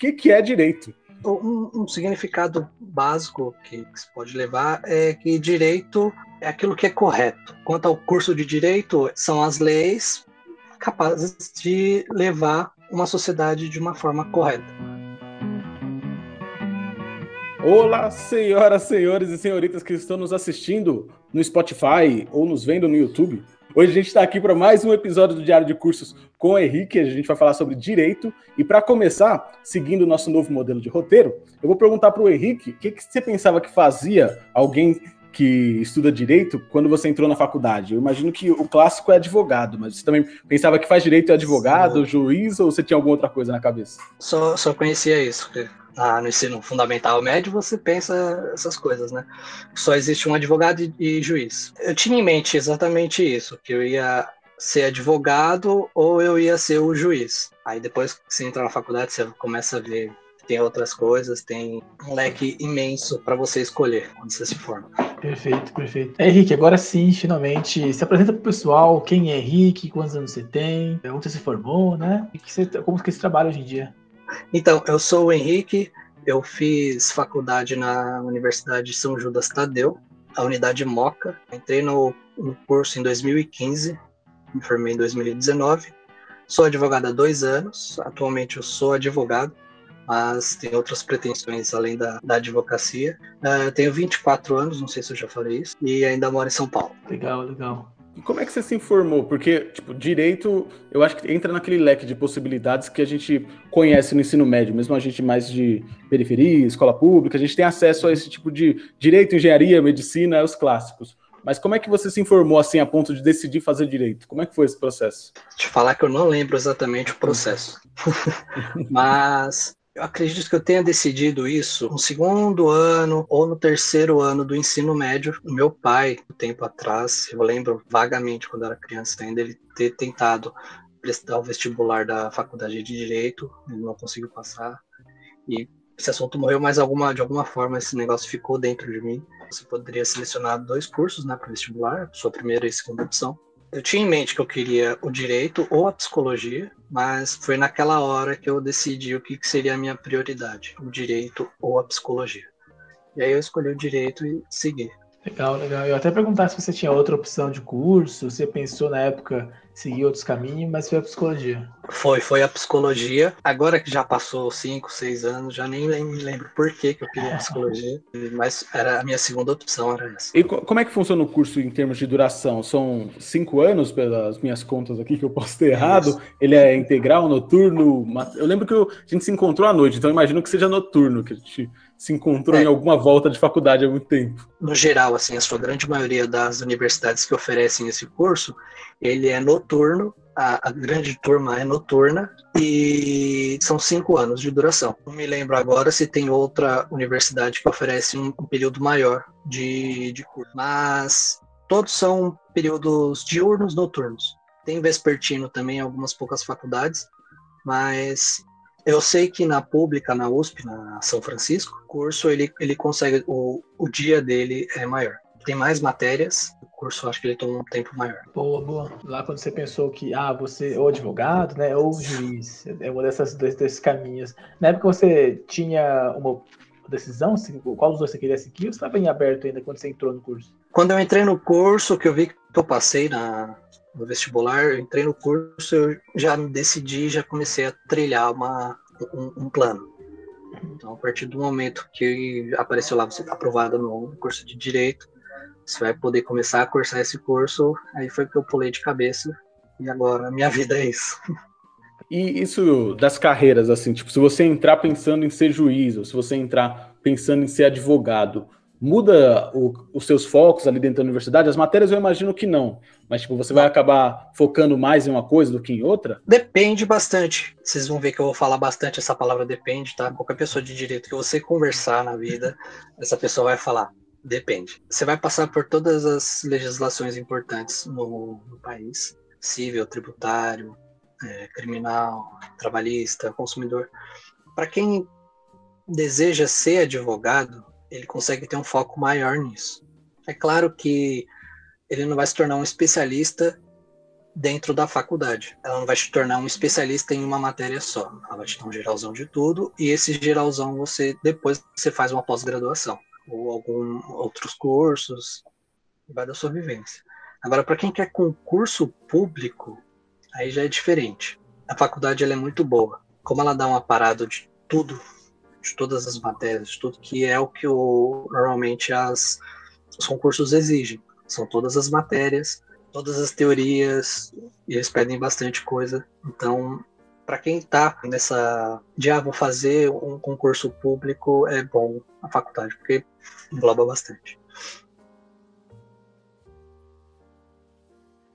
que, que é direito. Um, um significado básico que, que se pode levar é que direito é aquilo que é correto. Quanto ao curso de direito, são as leis capazes de levar uma sociedade de uma forma correta. Olá, senhoras, senhores e senhoritas que estão nos assistindo no Spotify ou nos vendo no YouTube. Hoje a gente está aqui para mais um episódio do Diário de Cursos com o Henrique. A gente vai falar sobre direito. E para começar, seguindo o nosso novo modelo de roteiro, eu vou perguntar para o Henrique o que, que você pensava que fazia alguém que estuda direito quando você entrou na faculdade? Eu imagino que o clássico é advogado, mas você também pensava que faz direito é advogado, Sim. juiz, ou você tinha alguma outra coisa na cabeça? Só, só conhecia isso. Ah, no ensino fundamental médio você pensa essas coisas, né? Só existe um advogado e, e juiz. Eu tinha em mente exatamente isso, que eu ia ser advogado ou eu ia ser o juiz. Aí depois que você entra na faculdade, você começa a ver tem outras coisas, tem um leque imenso para você escolher quando você se forma. Perfeito, perfeito. É, Henrique, agora sim, finalmente, se apresenta para o pessoal, quem é Henrique, quantos anos você tem, onde você se formou, né? E que você, como que você trabalha hoje em dia? Então, eu sou o Henrique, eu fiz faculdade na Universidade de São Judas Tadeu, a unidade Moca. Entrei no, no curso em 2015, me formei em 2019. Sou advogado há dois anos, atualmente eu sou advogado mas tenho outras pretensões além da, da advocacia. Uh, tenho 24 anos, não sei se eu já falei isso, e ainda moro em São Paulo. Legal, legal. E como é que você se informou? Porque, tipo, direito, eu acho que entra naquele leque de possibilidades que a gente conhece no ensino médio, mesmo a gente mais de periferia, escola pública, a gente tem acesso a esse tipo de direito, engenharia, medicina, os clássicos. Mas como é que você se informou assim a ponto de decidir fazer direito? Como é que foi esse processo? Te falar que eu não lembro exatamente o processo. Mas eu acredito que eu tenha decidido isso no segundo ano ou no terceiro ano do ensino médio. Meu pai, um tempo atrás, eu lembro vagamente quando era criança ainda, ele ter tentado prestar o vestibular da faculdade de Direito, ele não conseguiu passar. E esse assunto morreu, mas alguma, de alguma forma esse negócio ficou dentro de mim. Você poderia selecionar dois cursos né, para vestibular, sua primeira e segunda opção eu tinha em mente que eu queria o direito ou a psicologia, mas foi naquela hora que eu decidi o que seria a minha prioridade, o direito ou a psicologia. E aí eu escolhi o direito e segui. Legal, legal. Eu até perguntar se você tinha outra opção de curso, você pensou na época seguir outros caminhos, mas foi a psicologia. Foi, foi a psicologia. Agora que já passou cinco, seis anos, já nem me lembro por que, que eu queria psicologia, mas era a minha segunda opção era essa. E como é que funciona o curso em termos de duração? São cinco anos, pelas minhas contas aqui, que eu posso ter errado. Isso. Ele é integral, noturno? Eu lembro que a gente se encontrou à noite, então imagino que seja noturno, que a gente se encontrou é. em alguma volta de faculdade há muito tempo. No geral, assim, a sua grande maioria das universidades que oferecem esse curso, ele é noturno, a, a, grande turma é noturna e são cinco anos de duração. Não me lembro agora se tem outra universidade que oferece um, um período maior de, de curso, mas todos são períodos diurnos noturnos. Tem vespertino também em algumas poucas faculdades, mas eu sei que na pública, na USP, na São Francisco, o curso ele, ele consegue, o, o dia dele é maior. Tem mais matérias, o curso acho que ele toma um tempo maior. Boa, boa. Lá quando você pensou que, ah, você ou advogado, né, ou juiz, é uma dessas dois, desses caminhos. Na época você tinha uma decisão, qual dos dois você queria seguir, ou você estava em aberto ainda quando você entrou no curso? Quando eu entrei no curso, que eu vi que eu passei na, no vestibular, entrei no curso, eu já me decidi, já comecei a trilhar uma, um, um plano. Então, a partir do momento que apareceu lá, você está aprovado no curso de Direito, você vai poder começar a cursar esse curso, aí foi que eu pulei de cabeça, e agora a minha vida é isso. E isso das carreiras, assim, tipo, se você entrar pensando em ser juiz, ou se você entrar pensando em ser advogado, muda o, os seus focos ali dentro da universidade? As matérias eu imagino que não, mas tipo, você vai acabar focando mais em uma coisa do que em outra? Depende bastante. Vocês vão ver que eu vou falar bastante essa palavra depende, tá? Qualquer pessoa de direito que você conversar na vida, essa pessoa vai falar. Depende. Você vai passar por todas as legislações importantes no, no país: civil, tributário, é, criminal, trabalhista, consumidor. Para quem deseja ser advogado, ele consegue ter um foco maior nisso. É claro que ele não vai se tornar um especialista dentro da faculdade. Ela não vai te tornar um especialista em uma matéria só. Ela vai te dar um geralzão de tudo e esse geralzão você depois você faz uma pós-graduação ou algum outros cursos, vai da sua vivência. Agora para quem quer concurso público, aí já é diferente. A faculdade ela é muito boa. Como ela dá um aparado de tudo, de todas as matérias, de tudo que é o que o, normalmente as, os concursos exigem. São todas as matérias, todas as teorias, e eles pedem bastante coisa. Então, para quem está nessa de ah, vou fazer um concurso público, é bom a faculdade, porque engloba bastante.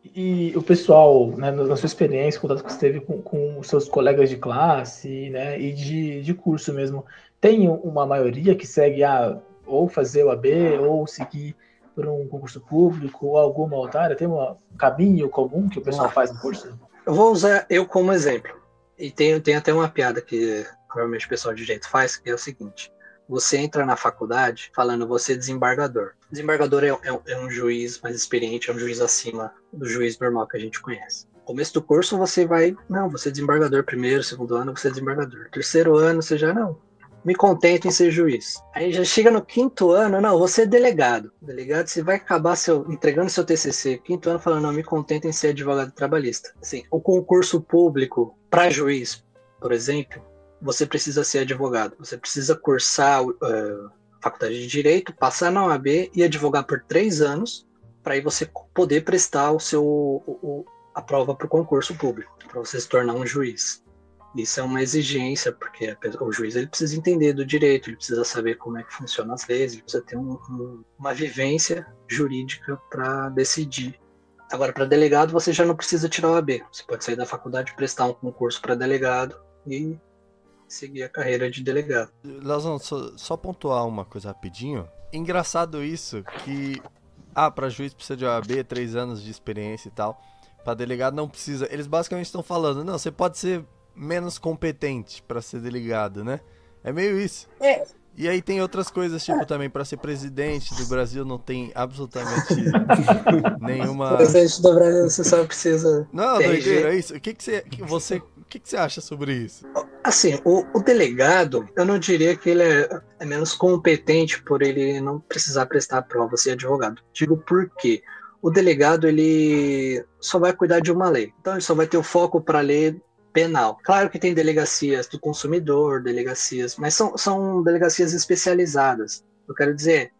E o pessoal, né, na sua experiência, contato que você teve com, com os seus colegas de classe né, e de, de curso mesmo, tem uma maioria que segue a ou fazer o AB ou seguir por um concurso público ou alguma outra área? Tem um caminho comum que o pessoal faz no curso? Eu vou usar eu como exemplo. E tem, tem até uma piada que provavelmente o pessoal de direito faz, que é o seguinte. Você entra na faculdade falando você é desembargador. Desembargador é, é, é um juiz mais experiente, é um juiz acima do juiz normal que a gente conhece. Começo do curso você vai, não, você é desembargador primeiro, segundo ano você é desembargador. Terceiro ano você já não me contento em ser juiz. Aí já chega no quinto ano, não, você é delegado. Delegado, você vai acabar seu, entregando seu TCC. Quinto ano falando, não, me contento em ser advogado trabalhista. Assim, o concurso público para juiz, por exemplo, você precisa ser advogado. Você precisa cursar uh, faculdade de direito, passar na OAB e advogar por três anos para aí você poder prestar o seu o, o, a prova para o concurso público, para você se tornar um juiz. Isso é uma exigência, porque o juiz ele precisa entender do direito, ele precisa saber como é que funcionam as leis, ele precisa ter um, um, uma vivência jurídica para decidir. Agora, para delegado, você já não precisa tirar o AB. Você pode sair da faculdade, prestar um concurso para delegado e seguir a carreira de delegado. Lazão, só, só pontuar uma coisa rapidinho. Engraçado isso, que ah, para juiz precisa de OAB, três anos de experiência e tal. Para delegado não precisa. Eles basicamente estão falando, não, você pode ser menos competente para ser delegado, né? É meio isso. É. E aí tem outras coisas, tipo, também para ser presidente do Brasil não tem absolutamente nenhuma. Presidente do Brasil você só precisa. Não, doideira, é isso. O que, que você. Você, o que, que você acha sobre isso? Assim, o, o delegado, eu não diria que ele é, é, menos competente por ele não precisar prestar a prova ser advogado. Digo por quê? O delegado, ele só vai cuidar de uma lei. Então, ele só vai ter o foco para ler penal. Claro que tem delegacias do consumidor, delegacias, mas são, são delegacias especializadas. Eu quero dizer,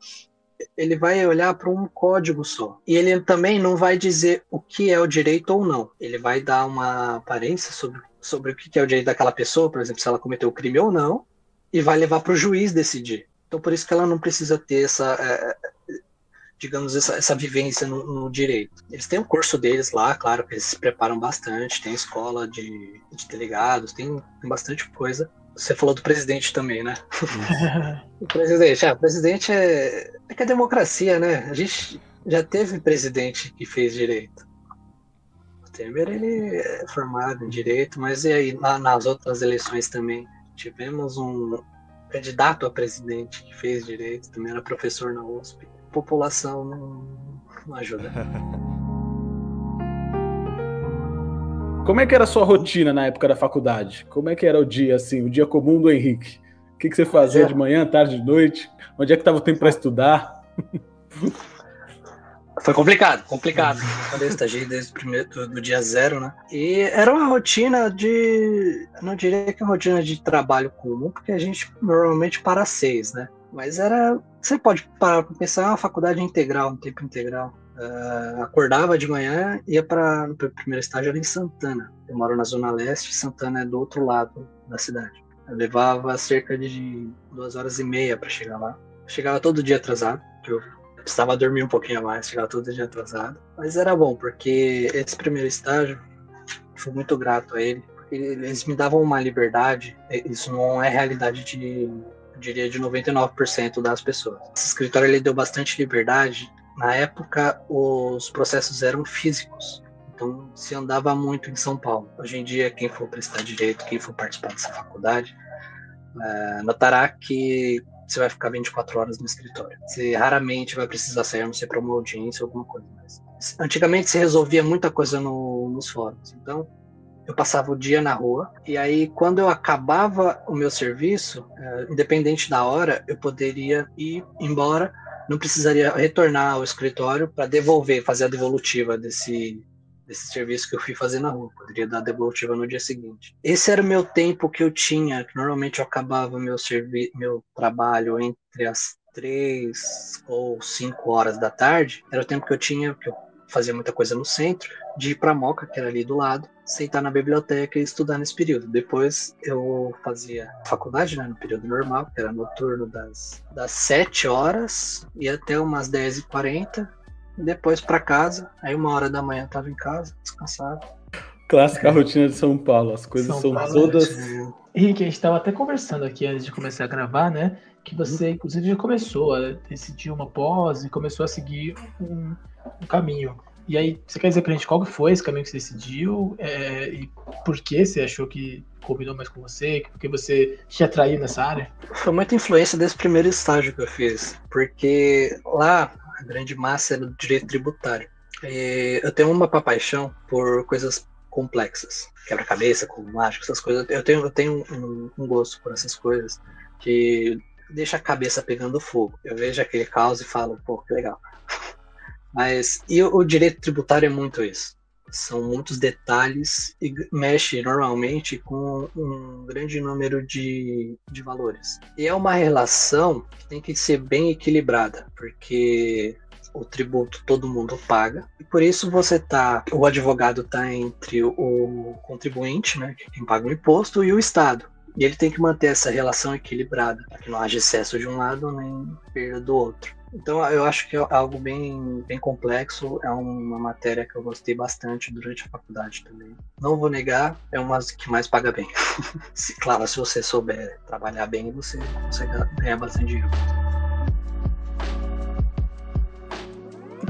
ele vai olhar para um código só. E ele também não vai dizer o que é o direito ou não. Ele vai dar uma aparência sobre, sobre o que é o direito daquela pessoa, por exemplo, se ela cometeu o crime ou não, e vai levar para o juiz decidir. Então, por isso que ela não precisa ter essa, é, digamos, essa, essa vivência no, no, direito. Eles têm um curso deles lá, claro que eles se preparam bastante, tem escola de, de delegados, tem, tem bastante coisa. Você falou do presidente também, né? o presidente, ah, o presidente é, é que é democracia, né? A gente já teve presidente que fez direito. O Temer, ele é formado em direito, mas e aí, lá nas outras eleições também, tivemos um candidato a presidente que fez direito, também era professor na USP população não, não ajuda. Como é que era a sua rotina na época da faculdade? Como é que era o dia, assim, o dia comum do Henrique? O que, que você fazia é. de manhã, tarde, de noite? Onde é que estava o tempo para estudar? Foi complicado, complicado. Eu estagiei desde o primeiro do, do, dia zero, né? E era uma rotina de. Não diria que é uma rotina de trabalho comum, porque a gente normalmente para seis, né? Mas era. Você pode parar para pensar, é uma faculdade integral, um tempo integral. Uh, acordava de manhã, ia para o primeiro estágio era em Santana. Eu moro na Zona Leste, Santana é do outro lado da cidade. Eu levava cerca de duas horas e meia para chegar lá. Chegava todo dia atrasado, eu precisava dormir um pouquinho a mais, chegava todo dia atrasado. Mas era bom, porque esse primeiro estágio, fui muito grato a ele, eles me davam uma liberdade, isso não é realidade de diria de 99% das pessoas. Esse escritório ele deu bastante liberdade. Na época, os processos eram físicos, então se andava muito em São Paulo. Hoje em dia, quem for prestar direito, quem for participar dessa faculdade, é, notará que você vai ficar 24 horas no escritório. Você raramente vai precisar sair, não ser para uma audiência ou alguma coisa. Mas antigamente se resolvia muita coisa no, nos fóruns. Então, eu passava o dia na rua e aí quando eu acabava o meu serviço, é, independente da hora, eu poderia ir embora, não precisaria retornar ao escritório para devolver, fazer a devolutiva desse desse serviço que eu fui fazer na rua, poderia dar a devolutiva no dia seguinte. Esse era o meu tempo que eu tinha, que normalmente eu acabava meu servi meu trabalho entre as três ou cinco horas da tarde, era o tempo que eu tinha, que eu fazia muita coisa no centro, de ir para a Moca, que era ali do lado, sentar na biblioteca e estudar nesse período. Depois eu fazia faculdade, né, no período normal, que era noturno das, das 7 horas e até umas 10h40. Depois para casa, aí uma hora da manhã estava em casa, descansado. Clássica rotina de São Paulo, as coisas São são Paulo, todas. É... Henrique, a gente estava até conversando aqui antes de começar a gravar, né? Que você, inclusive, já começou a decidir uma pós e começou a seguir um, um caminho. E aí, você quer dizer pra gente qual foi esse caminho que você decidiu é, e por que você achou que combinou mais com você? Porque você te atraiu nessa área? Foi muita influência desse primeiro estágio que eu fiz, porque lá a grande massa era do direito tributário. E eu tenho uma paixão por coisas complexas, quebra-cabeça, com mágica, essas coisas. Eu tenho, eu tenho um, um gosto por essas coisas que deixa a cabeça pegando fogo. Eu vejo aquele caos e falo, pô, que legal. Mas e o, direito tributário é muito isso. São muitos detalhes e mexe normalmente com um grande número de, de valores. E é uma relação que tem que ser bem equilibrada, porque o tributo todo mundo paga. E por isso você tá, o advogado tá entre o contribuinte, né, quem paga o imposto, e o Estado. E ele tem que manter essa relação equilibrada, para que não haja excesso de um lado nem perda do outro. Então eu acho que é algo bem, bem complexo, é uma matéria que eu gostei bastante durante a faculdade também. Não vou negar, é uma que mais paga bem. claro, se você souber trabalhar bem, você consegue ganhar bastante dinheiro.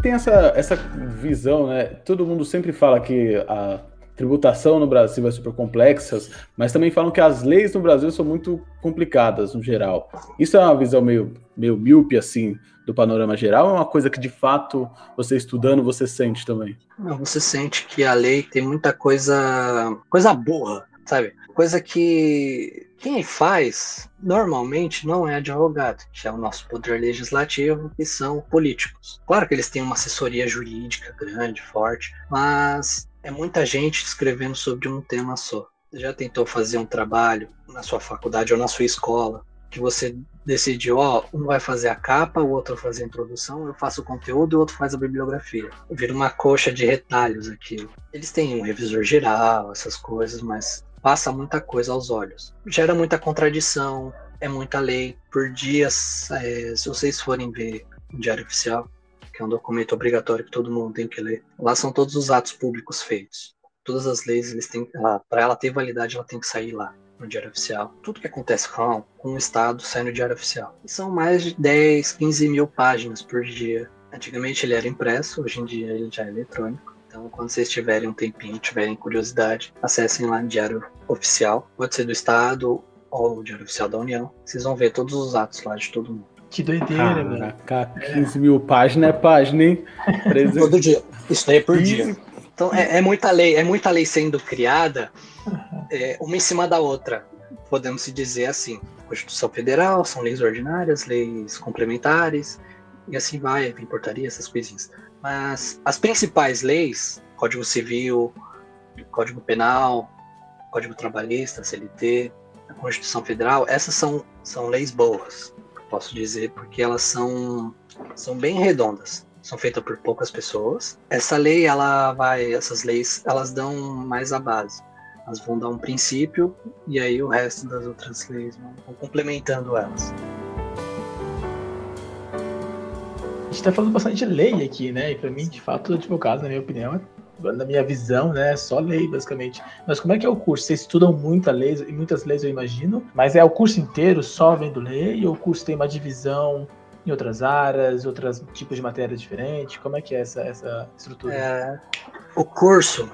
Tem essa, essa visão, né? Todo mundo sempre fala que a tributação no Brasil é super complexa, mas também falam que as leis no Brasil são muito complicadas no geral. Isso é uma visão meio, meio míope, assim, do panorama geral, ou é uma coisa que de fato você estudando você sente também? Não, você sente que a lei tem muita coisa, coisa boa, sabe? Coisa que quem faz normalmente não é advogado, que é o nosso poder legislativo, que são políticos. Claro que eles têm uma assessoria jurídica grande, forte, mas é muita gente escrevendo sobre um tema só. Você já tentou fazer um trabalho na sua faculdade ou na sua escola que você decidiu, ó, um vai fazer a capa, o outro vai fazer a introdução, eu faço o conteúdo e o outro faz a bibliografia. Vira uma coxa de retalhos aqui. Eles têm um revisor geral, essas coisas, mas passa muita coisa aos olhos. Gera muita contradição, é muita lei. Por dias, é, se vocês forem ver o Diário Oficial, que é um documento obrigatório que todo mundo tem que ler. Lá são todos os atos públicos feitos. Todas as leis, eles têm, para ela ter validade, ela tem que sair lá no Diário Oficial. Tudo que acontece com, com o Estado sai no Diário Oficial. E são mais de 10, 15 mil páginas por dia. Antigamente ele era impresso, hoje em dia ele já é eletrônico. Então, quando vocês tiverem um tempinho, tiverem curiosidade, acessem lá no Diário Oficial. Pode ser do Estado ou o Diário Oficial da União. Vocês vão ver todos os atos lá de todo mundo. Que doideira, mano. Caraca, 15 mil páginas é página, hein? Todo dia. Isso daí é por 15... dia. Então é, é, muita lei, é muita lei sendo criada, é, uma em cima da outra, podemos se dizer assim. Constituição Federal, são leis ordinárias, leis complementares, e assim vai, a importaria, essas coisinhas. Mas as principais leis, Código Civil, Código Penal, Código Trabalhista, CLT, a Constituição Federal, essas são, são leis boas posso dizer, porque elas são, são bem redondas. São feitas por poucas pessoas. Essa lei, ela vai, essas leis, elas dão mais a base. Elas vão dar um princípio e aí o resto das outras leis vão, vão complementando elas. A gente está falando bastante de lei aqui, né? E para mim, de fato, o advogado, na minha opinião, é na minha visão, né, só lei, basicamente. Mas como é que é o curso? Vocês estudam muita lei, e muitas leis eu imagino, mas é o curso inteiro só vendo lei, ou o curso tem uma divisão em outras áreas, outros tipos de matéria diferentes? Como é que é essa, essa estrutura? É, o curso,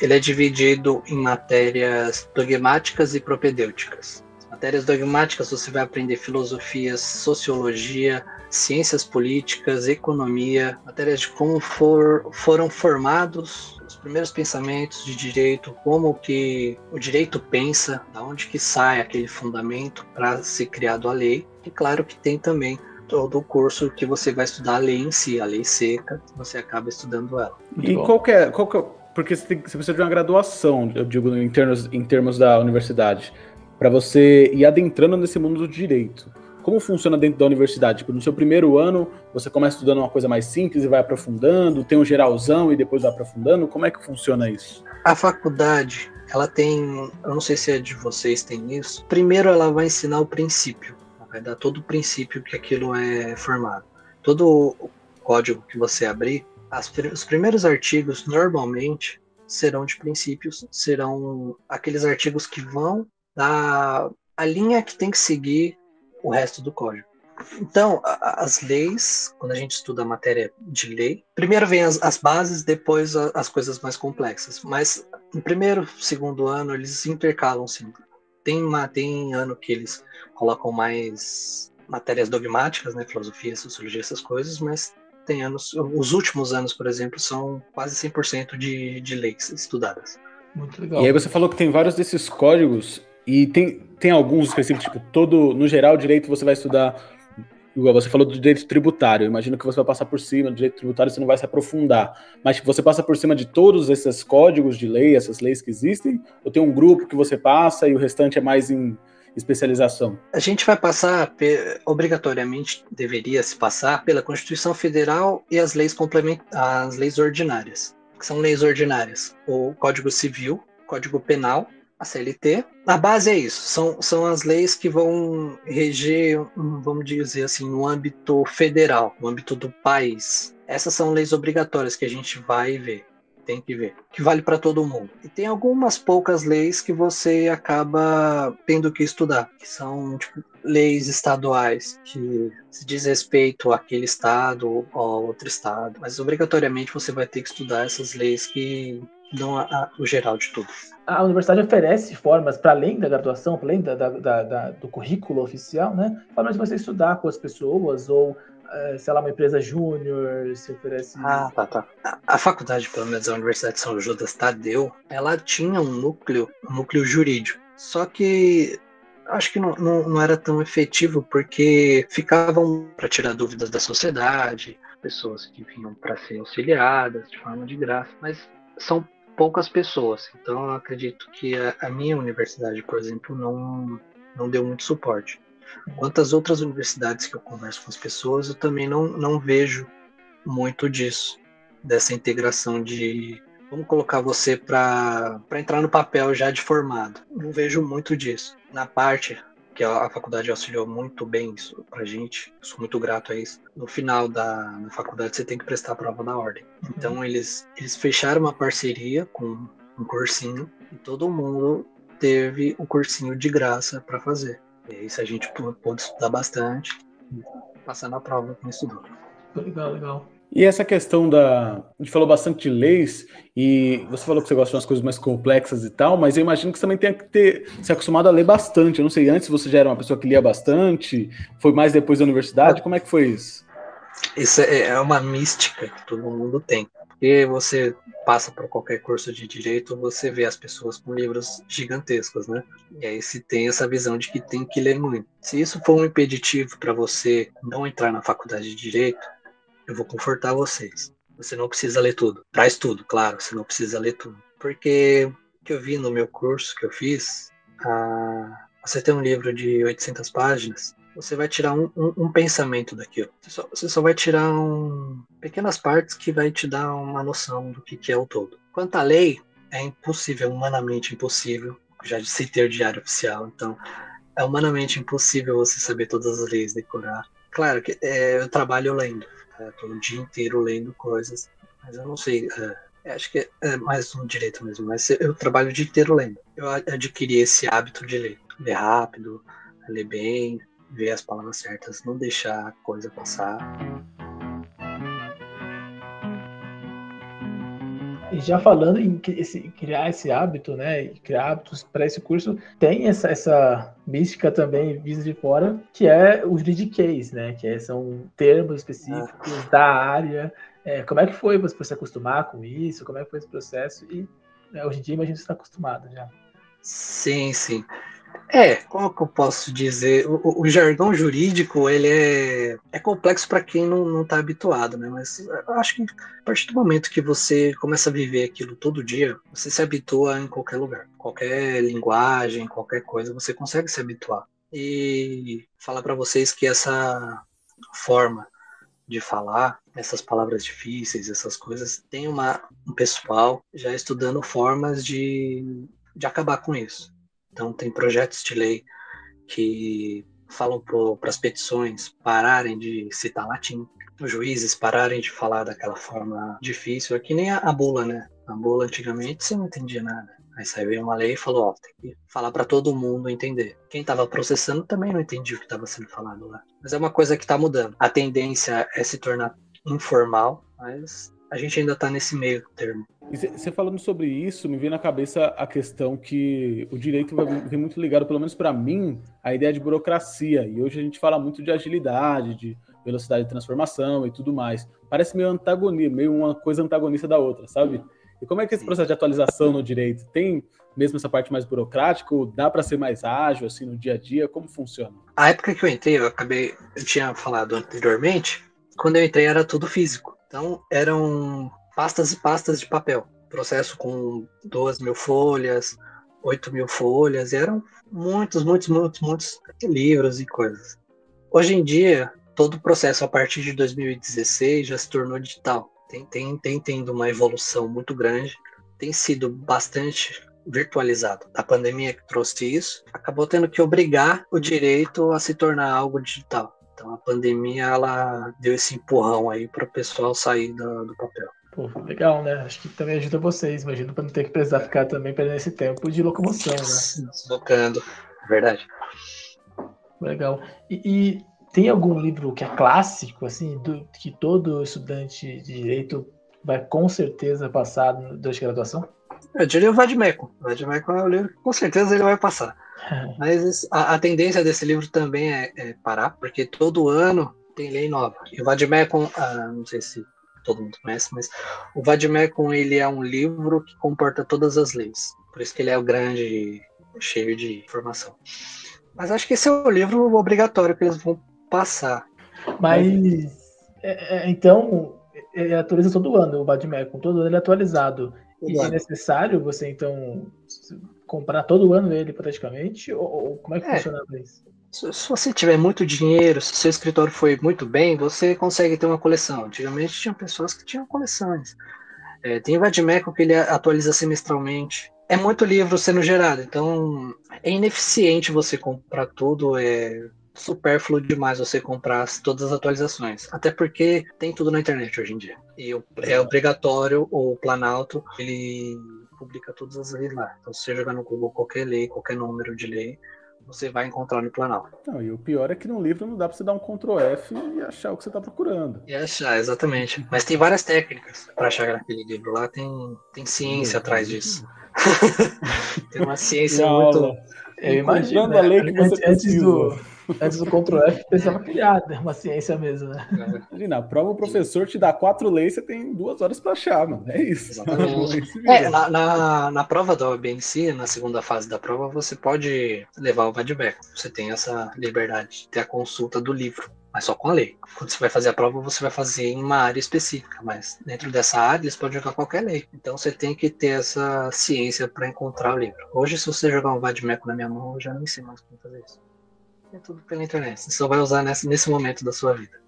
ele é dividido em matérias dogmáticas e propedêuticas. As Matérias dogmáticas você vai aprender filosofia, sociologia, ciências políticas, economia, matérias de como for, foram formados os primeiros pensamentos de direito, como que o direito pensa, da onde que sai aquele fundamento para ser criado a lei. E claro que tem também todo o curso que você vai estudar a lei em si, a lei seca, você acaba estudando ela. Muito e bom. qual que é, qual que é, porque você, tem, você precisa de uma graduação, eu digo em termos, em termos da universidade, para você ir adentrando nesse mundo do direito. Como funciona dentro da universidade? Tipo, no seu primeiro ano, você começa estudando uma coisa mais simples e vai aprofundando, tem um geralzão e depois vai aprofundando. Como é que funciona isso? A faculdade, ela tem, eu não sei se é de vocês tem isso. Primeiro ela vai ensinar o princípio, vai dar todo o princípio que aquilo é formado. Todo o código que você abrir, as, os primeiros artigos normalmente serão de princípios, serão aqueles artigos que vão dar a linha que tem que seguir o resto do código. Então, as leis, quando a gente estuda a matéria de lei, primeiro vem as, as bases, depois a, as coisas mais complexas. Mas no primeiro, segundo ano, eles intercalam sim. Tem, uma, tem ano que eles colocam mais matérias dogmáticas, né, filosofia, sociologia, essas coisas, mas tem anos, os últimos anos, por exemplo, são quase 100% de, de leis estudadas. Muito legal. E aí você falou que tem vários desses códigos e tem, tem alguns específicos, tipo, todo, no geral, direito você vai estudar, igual você falou do direito tributário, imagino que você vai passar por cima do direito tributário, você não vai se aprofundar, mas tipo, você passa por cima de todos esses códigos de lei, essas leis que existem, ou tem um grupo que você passa e o restante é mais em especialização? A gente vai passar, obrigatoriamente deveria se passar pela Constituição Federal e as leis complementares, as leis ordinárias, que são leis ordinárias, o Código Civil, Código Penal a CLT. A base é isso, são, são as leis que vão reger, vamos dizer assim, no âmbito federal, no âmbito do país. Essas são leis obrigatórias que a gente vai ver, tem que ver, que vale para todo mundo. E tem algumas poucas leis que você acaba tendo que estudar, que são tipo, leis estaduais, que se diz respeito àquele estado ou a outro estado, mas obrigatoriamente você vai ter que estudar essas leis que dão a, a, o geral de tudo a universidade oferece formas, para além da graduação, para além da, da, da, do currículo oficial, né? Formas de você estudar com as pessoas, ou, é, sei lá, uma empresa júnior, se oferece. Ah, tá, tá. A, a, faculdade, pelo menos a Universidade de São Judas Tadeu, ela tinha um núcleo, um núcleo jurídico. Só que acho que não, não, não era tão efetivo, porque ficavam para tirar dúvidas da sociedade, pessoas que vinham para ser auxiliadas de forma de graça, mas são poucas pessoas. Então eu acredito que a, a minha universidade, por exemplo, não, não deu muito suporte. Quantas outras universidades que eu converso com as pessoas, eu também não, não vejo muito disso, dessa integração de vamos colocar você para entrar no papel já de formado. Não vejo muito disso. Na parte que a, faculdade auxiliou muito bem isso pra gente. sou muito grato a isso. No final da na faculdade você tem que prestar a prova da ordem. Então eles eles fecharam uma parceria com um cursinho e todo mundo teve o cursinho de graça para fazer. E isso a gente pôde estudar bastante, passar na prova quem estudou. Legal, legal. E essa questão da. A gente falou bastante de leis, e você falou que você gosta de umas coisas mais complexas e tal, mas eu imagino que você também tenha que ter se acostumado a ler bastante. Eu não sei, antes você já era uma pessoa que lia bastante, foi mais depois da universidade, como é que foi isso? Isso é, é uma mística que todo mundo tem. Porque você passa por qualquer curso de direito, você vê as pessoas com livros gigantescos, né? E aí se tem essa visão de que tem que ler muito. Se isso for um impeditivo para você não entrar na faculdade de direito, eu vou confortar vocês. Você não precisa ler tudo. Traz tudo, claro, você não precisa ler tudo. Porque o que eu vi no meu curso que eu fiz, ah, você tem um livro de 800 páginas, você vai tirar um, um, um pensamento daquilo. Você só, você só, vai tirar um, pequenas partes que vai te dar uma noção do que, que é o todo. Quanto à lei, é impossível, humanamente impossível, já de ter diário oficial, então é humanamente impossível você saber todas as leis, decorar. Claro que é, eu trabalho lendo, é, tô o dia inteiro lendo coisas, mas eu não sei. É, acho que é mais um direito mesmo, mas eu trabalho o dia inteiro lendo. Eu adquiri esse hábito de ler. Ler rápido, ler bem, ver as palavras certas, não deixar a coisa passar. Já falando em esse, criar esse hábito, né, criar hábitos para esse curso, tem essa, essa mística também vista de fora, que é o juridiquês, né? Que é, são termos específicos ah. da área. É, como é que foi você se acostumar com isso? Como é que foi esse processo? E né, hoje em dia, imagino que você está acostumado já. Sim, sim. É, como que eu posso dizer? O, o jargão jurídico ele é, é complexo para quem não está habituado, né? Mas eu acho que a partir do momento que você começa a viver aquilo todo dia, você se habitua em qualquer lugar, qualquer linguagem, qualquer coisa, você consegue se habituar. E falar para vocês que essa forma de falar, essas palavras difíceis, essas coisas, tem uma, um pessoal já estudando formas de, de acabar com isso. Então, tem projetos de lei que falam para as petições pararem de citar latim, os juízes pararem de falar daquela forma difícil. É que nem a, a bula, né? A bula, antigamente, você não entendia nada. Aí saiu uma lei e falou, ó, tem que falar para todo mundo entender. Quem estava processando também não entendia o que estava sendo falado lá. Mas é uma coisa que está mudando. A tendência é se tornar informal, mas a gente ainda está nesse meio termo. Você falando sobre isso, me vem na cabeça a questão que o direito vai vir muito ligado, pelo menos para mim, à ideia de burocracia. E hoje a gente fala muito de agilidade, de velocidade de transformação e tudo mais. Parece meio antagonia, meio uma coisa antagonista da outra, sabe? E como é que esse processo de atualização no direito tem mesmo essa parte mais burocrática? Ou dá para ser mais ágil assim no dia a dia? Como funciona? A época que eu entrei, eu acabei, eu tinha falado anteriormente, quando eu entrei era tudo físico. Então, eram pastas e pastas de papel. Processo com duas mil folhas, oito mil folhas, e eram muitos, muitos, muitos, muitos livros e coisas. Hoje em dia, todo o processo a partir de 2016 já se tornou digital. Tem, tem, tem tendo uma evolução muito grande, tem sido bastante virtualizado. A pandemia que trouxe isso acabou tendo que obrigar o direito a se tornar algo digital. Então a pandemia ela deu esse empurrão aí para o pessoal sair do, do papel. Pô, legal, né? Acho que também ajuda vocês, imagino, para não ter que precisar ficar também perdendo esse tempo de locomoção, né? Deslocando, é verdade. Legal. E, e, tem algum livro que é clássico, assim, do, que todo estudante de direito vai com certeza passar durante a graduação? Eu diria o Vadmeco. O Vadmeco é o livro que com certeza ele vai passar. Mas a, a, tendência desse livro também é, é, parar, porque todo ano tem lei nova. E o Vadmecum, ah, não sei se todo mundo conhece, mas o Vadmecum ele é um livro que comporta todas as leis. Por isso que ele é o grande, cheio de informação. Mas acho que esse é o livro obrigatório que eles vão passar. Mas, é, é, então, ele atualiza todo ano, o Vadmecum, todo ano ele é atualizado. E é necessário você, então, comprar todo ano ele praticamente? Ou, ou como é que é, funciona isso? Se, você tiver muito dinheiro, se seu escritório foi muito bem, você consegue ter uma coleção. Antigamente tinha pessoas que tinham coleções. É, tem o Vadimeco que ele atualiza semestralmente. É muito livro sendo gerado, então é ineficiente você comprar tudo, é supérfluo demais você comprar todas as atualizações. Até porque tem tudo na internet hoje em dia. E é obrigatório o Planalto, ele publica todas as leis lá. Então, se você jogar no Google qualquer lei, qualquer número de lei, você vai encontrar no Planalto. Não, e o pior é que no livro não dá para você dar um Ctrl F e achar o que você está procurando. E achar, exatamente. Mas tem várias técnicas para achar aquele livro lá, tem, tem ciência atrás disso. tem uma ciência muito. Eu imagino. Né? A lei que você antes, do Antes do Ctrl F, precisava criar né? uma ciência mesmo, né? Imagina, a prova o professor te dá quatro leis, você tem duas horas para achar, mano. É isso. é, na, na, na, prova da OBNC, na segunda fase da prova, você pode levar o vadback. Você tem essa liberdade de ter a consulta do livro mas só com a lei. Quando você vai fazer a prova, você vai fazer em uma área específica, mas dentro dessa área eles podem jogar qualquer lei. Então você tem que ter essa ciência para encontrar o livro. Hoje, se você jogar um Vadmeco na minha mão, eu já não sei mais como fazer isso é tudo pela internet. Você só vai usar nesse, nesse momento da sua vida.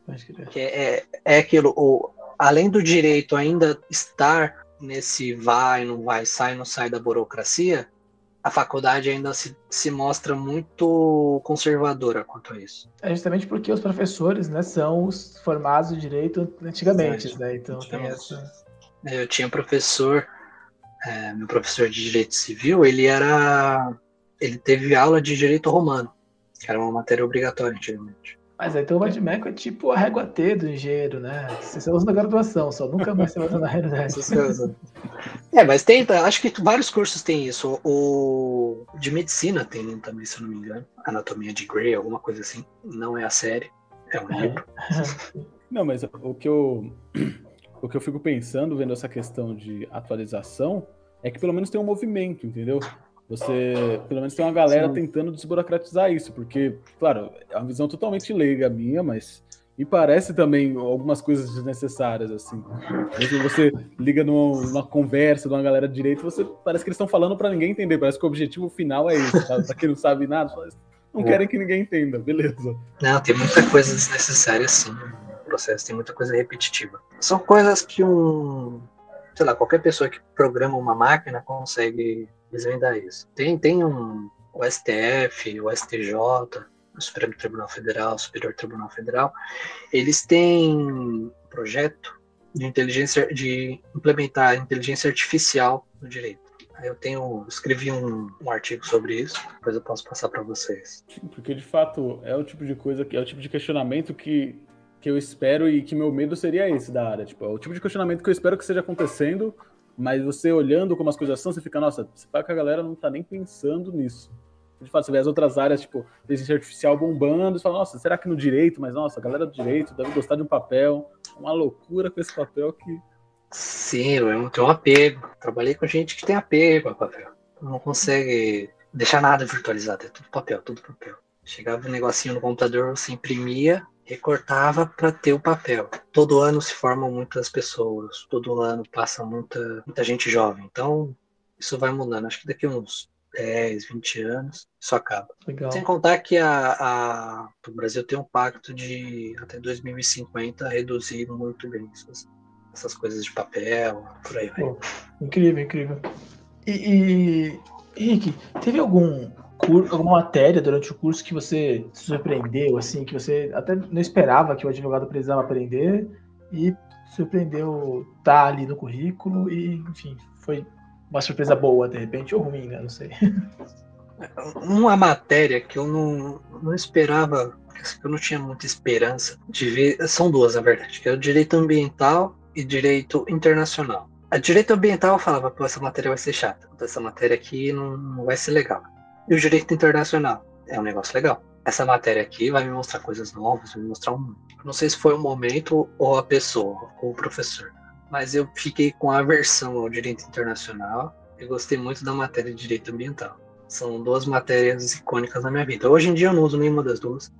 Que é, é, é aquilo, o, além do direito ainda estar nesse vai, não vai, sai, não sai da burocracia, a faculdade ainda se, se mostra muito conservadora quanto a isso. É justamente porque os professores né, são os formados de direito antigamente, né? Então tem essa. Eu tinha professor, é, meu professor de direito civil, ele era. ele teve aula de direito romano que era uma matéria obrigatória antigamente. Mas aí então o Badmeco é tipo a régua T do engenheiro, né? Você usa na graduação, só nunca mais você vai usar na realidade. é, mas tem, acho que vários cursos têm isso. O de medicina tem também, se eu não me engano. Anatomia de Grey, alguma coisa assim. Não é a série, é um livro. Não, mas o que eu o que eu fico pensando vendo essa questão de atualização é que pelo menos tem um movimento, entendeu? Você, pelo menos tem uma galera Sim. tentando desburocratizar isso, porque, claro, é uma visão totalmente leiga minha, mas me parece também algumas coisas desnecessárias, assim. Quando você liga numa, numa, conversa de uma galera de direito, você parece que eles estão falando para ninguém entender, parece que o objetivo final é esse, sabe? Pra quem não sabe nada, não querem que ninguém entenda, beleza. Não, tem muita coisa desnecessária, sim. O processo tem muita coisa repetitiva. São coisas que um, sei lá, qualquer pessoa que programa uma máquina consegue desvendar isso. Tem, tem um, o STF, o STJ, o Supremo Tribunal Federal, o Superior Tribunal Federal, eles têm projeto de inteligência, de implementar inteligência artificial no direito. Eu tenho, escrevi um, um, artigo sobre isso, depois eu posso passar para vocês. Porque de fato é o tipo de coisa que é o tipo de questionamento que, que eu espero e que meu medo seria esse da área. Tipo, é o tipo de questionamento que eu espero que esteja acontecendo mas você olhando como as coisas são, você fica, nossa, você fala que a galera não tá nem pensando nisso. De fato, você vê as outras áreas, tipo, inteligência artificial bombando, você fala, nossa, será que no direito? Mas, nossa, a galera do direito deve gostar de um papel. Uma loucura com esse papel que. Sim, eu tenho um apego. Trabalhei com gente que tem apego ao papel. Não consegue deixar nada virtualizado, é tudo papel, tudo papel. Chegava um negocinho no computador, você imprimia, recortava para ter o papel. Todo ano se formam muitas pessoas, todo ano passa muita, muita gente jovem. Então, isso vai mudando. Acho que daqui a uns 10, 20 anos, isso acaba. Legal. Sem contar que a, a, o Brasil tem um pacto de até 2050 reduzir muito bem essas, essas coisas de papel, por aí vai. Pô, incrível, incrível. E, e, Henrique, teve algum alguma matéria durante o curso que você se surpreendeu, assim, que você até não esperava que o advogado precisava aprender e surpreendeu tá ali no currículo e, enfim, foi uma surpresa boa, de repente, ou ruim, né? Não sei. Uma matéria que eu não, não esperava, que eu não tinha muita esperança de ver, são duas, na verdade, que é o direito ambiental e direito internacional. A direito ambiental eu falava, pô, essa matéria vai ser chata, essa matéria aqui não, não vai ser legal. E o direito internacional é um negócio legal. Essa matéria aqui vai me mostrar coisas novas, vai me mostrar um. Não sei se foi o momento ou a pessoa, ou o professor, mas eu fiquei com aversão ao direito internacional e gostei muito da matéria de direito ambiental. São duas matérias icônicas na minha vida. Hoje em dia eu não uso nenhuma das duas.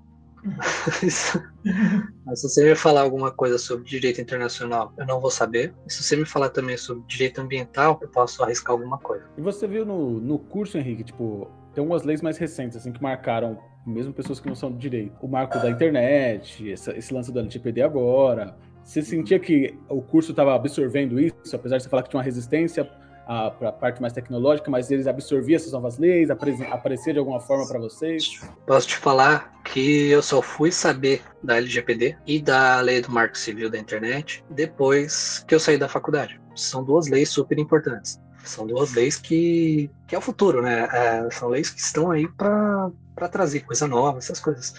Mas, mas se você me falar alguma coisa sobre direito internacional, eu não vou saber. E se você me falar também sobre direito ambiental, eu posso arriscar alguma coisa. E você viu no, no curso, Henrique, tipo, tem algumas leis mais recentes, assim, que marcaram, mesmo pessoas que não são de direito, o marco da internet, essa, esse lance do LGPD agora. Você sentia que o curso estava absorvendo isso, apesar de você falar que tinha uma resistência para a parte mais tecnológica, mas eles absorviam essas novas leis, aparecer de alguma forma para vocês? Posso te falar que eu só fui saber da LGPD e da lei do marco civil da internet depois que eu saí da faculdade. São duas leis super importantes. São duas leis que, que é o futuro, né? É, são leis que estão aí para trazer coisa nova, essas coisas.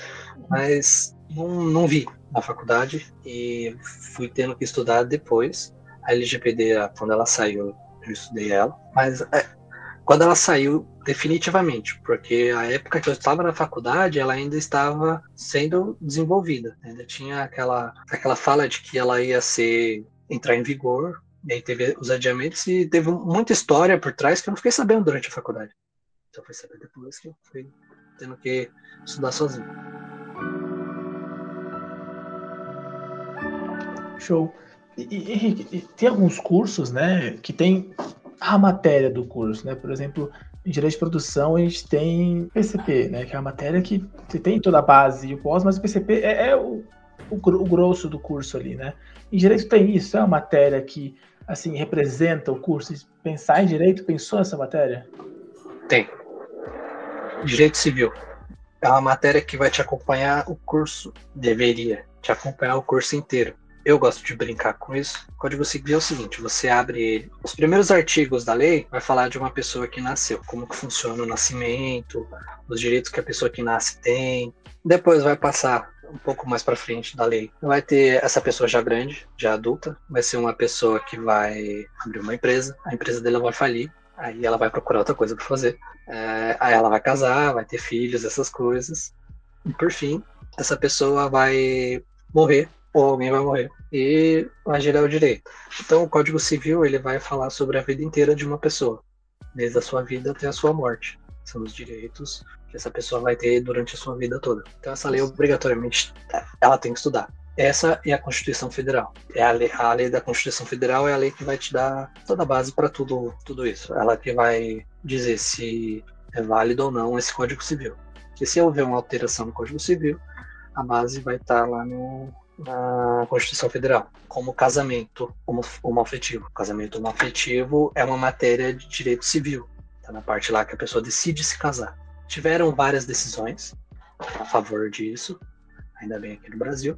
Mas não, não vi na faculdade e fui tendo que estudar depois. A LGPD, quando ela saiu, eu estudei ela. Mas é, quando ela saiu definitivamente, porque a época que eu estava na faculdade, ela ainda estava sendo desenvolvida. Ainda tinha aquela, aquela fala de que ela ia ser entrar em vigor e aí teve os adiamentos e teve muita história por trás que eu não fiquei sabendo durante a faculdade. Só fui saber depois que eu fui tendo que estudar sozinho. Show. E, Henrique, tem alguns cursos, né, que tem a matéria do curso, né? Por exemplo, em direito de produção a gente tem PCP, né, que é a matéria que você tem toda a base e o pós, mas o PCP é, é o, o, o, grosso do curso ali, né? Em direito tem isso, é uma matéria que assim, representa o curso? Pensar em direito, pensou nessa matéria? Tem. Direito civil. É uma matéria que vai te acompanhar o curso, deveria te acompanhar o curso inteiro. Eu gosto de brincar com isso. O Código Civil é o seguinte: você abre ele. Os primeiros artigos da lei vai falar de uma pessoa que nasceu, como que funciona o nascimento, os direitos que a pessoa que nasce tem. Depois vai passar um pouco mais para frente da lei. Vai ter essa pessoa já grande, já adulta, vai ser uma pessoa que vai abrir uma empresa, a empresa dela vai falir, aí ela vai procurar outra coisa para fazer. É, aí ela vai casar, vai ter filhos, essas coisas. E por fim, essa pessoa vai morrer ou alguém vai morrer e vai gerar o direito. Então, o Código Civil ele vai falar sobre a vida inteira de uma pessoa, desde a sua vida até a sua morte. São os direitos que essa pessoa vai ter durante a sua vida toda. Então, essa lei obrigatoriamente ela tem que estudar. Essa é a Constituição Federal. É a lei, a lei da Constituição Federal é a lei que vai te dar toda a base para tudo, tudo isso. Ela que vai dizer se é válido ou não esse Código Civil. Que se houver uma alteração no Código Civil, a base vai estar lá no, na Constituição Federal, como casamento homoafetivo. Casamento homoafetivo é uma matéria de direito civil, tá na parte lá que a pessoa decide se casar. Tiveram várias decisões a favor disso, ainda bem aqui no Brasil,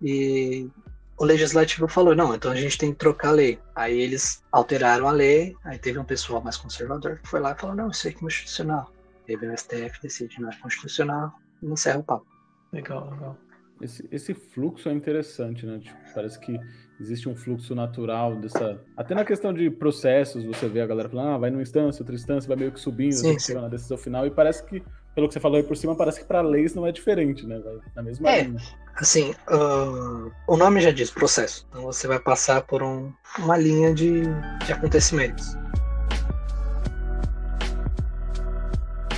e o legislativo falou, não, então a gente tem que trocar a lei. Aí eles alteraram a lei, aí teve um pessoal mais conservador que foi lá e falou, não, isso é constitucional. Teve o STF decide, não é constitucional, e encerra o papo. Legal, legal. Esse, esse fluxo é interessante, né? Tipo, parece que existe um fluxo natural dessa. Até na questão de processos, você vê a galera falando, ah, vai numa instância, outra instância, vai meio que subindo, sim, sim. na decisão final, e parece que, pelo que você falou aí por cima, parece que para leis não é diferente, né? Vai na mesma é, linha. Assim, uh, o nome já diz processo. Então você vai passar por um, uma linha de, de acontecimentos.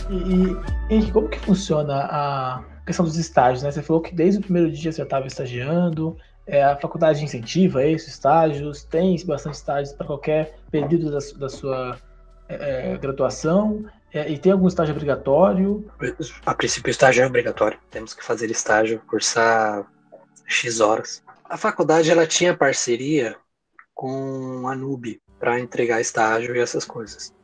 E, e, como que funciona a questão dos estágios, né? Você falou que desde o primeiro dia você já estava estagiando, é, a faculdade incentiva esses estágios, tem bastante estágios para qualquer período da, da sua é, é, graduação, é, e tem algum estágio obrigatório? A princípio, o estágio é obrigatório. Temos que fazer estágio, cursar X horas. A faculdade ela tinha parceria com a NUB para entregar estágio e essas coisas.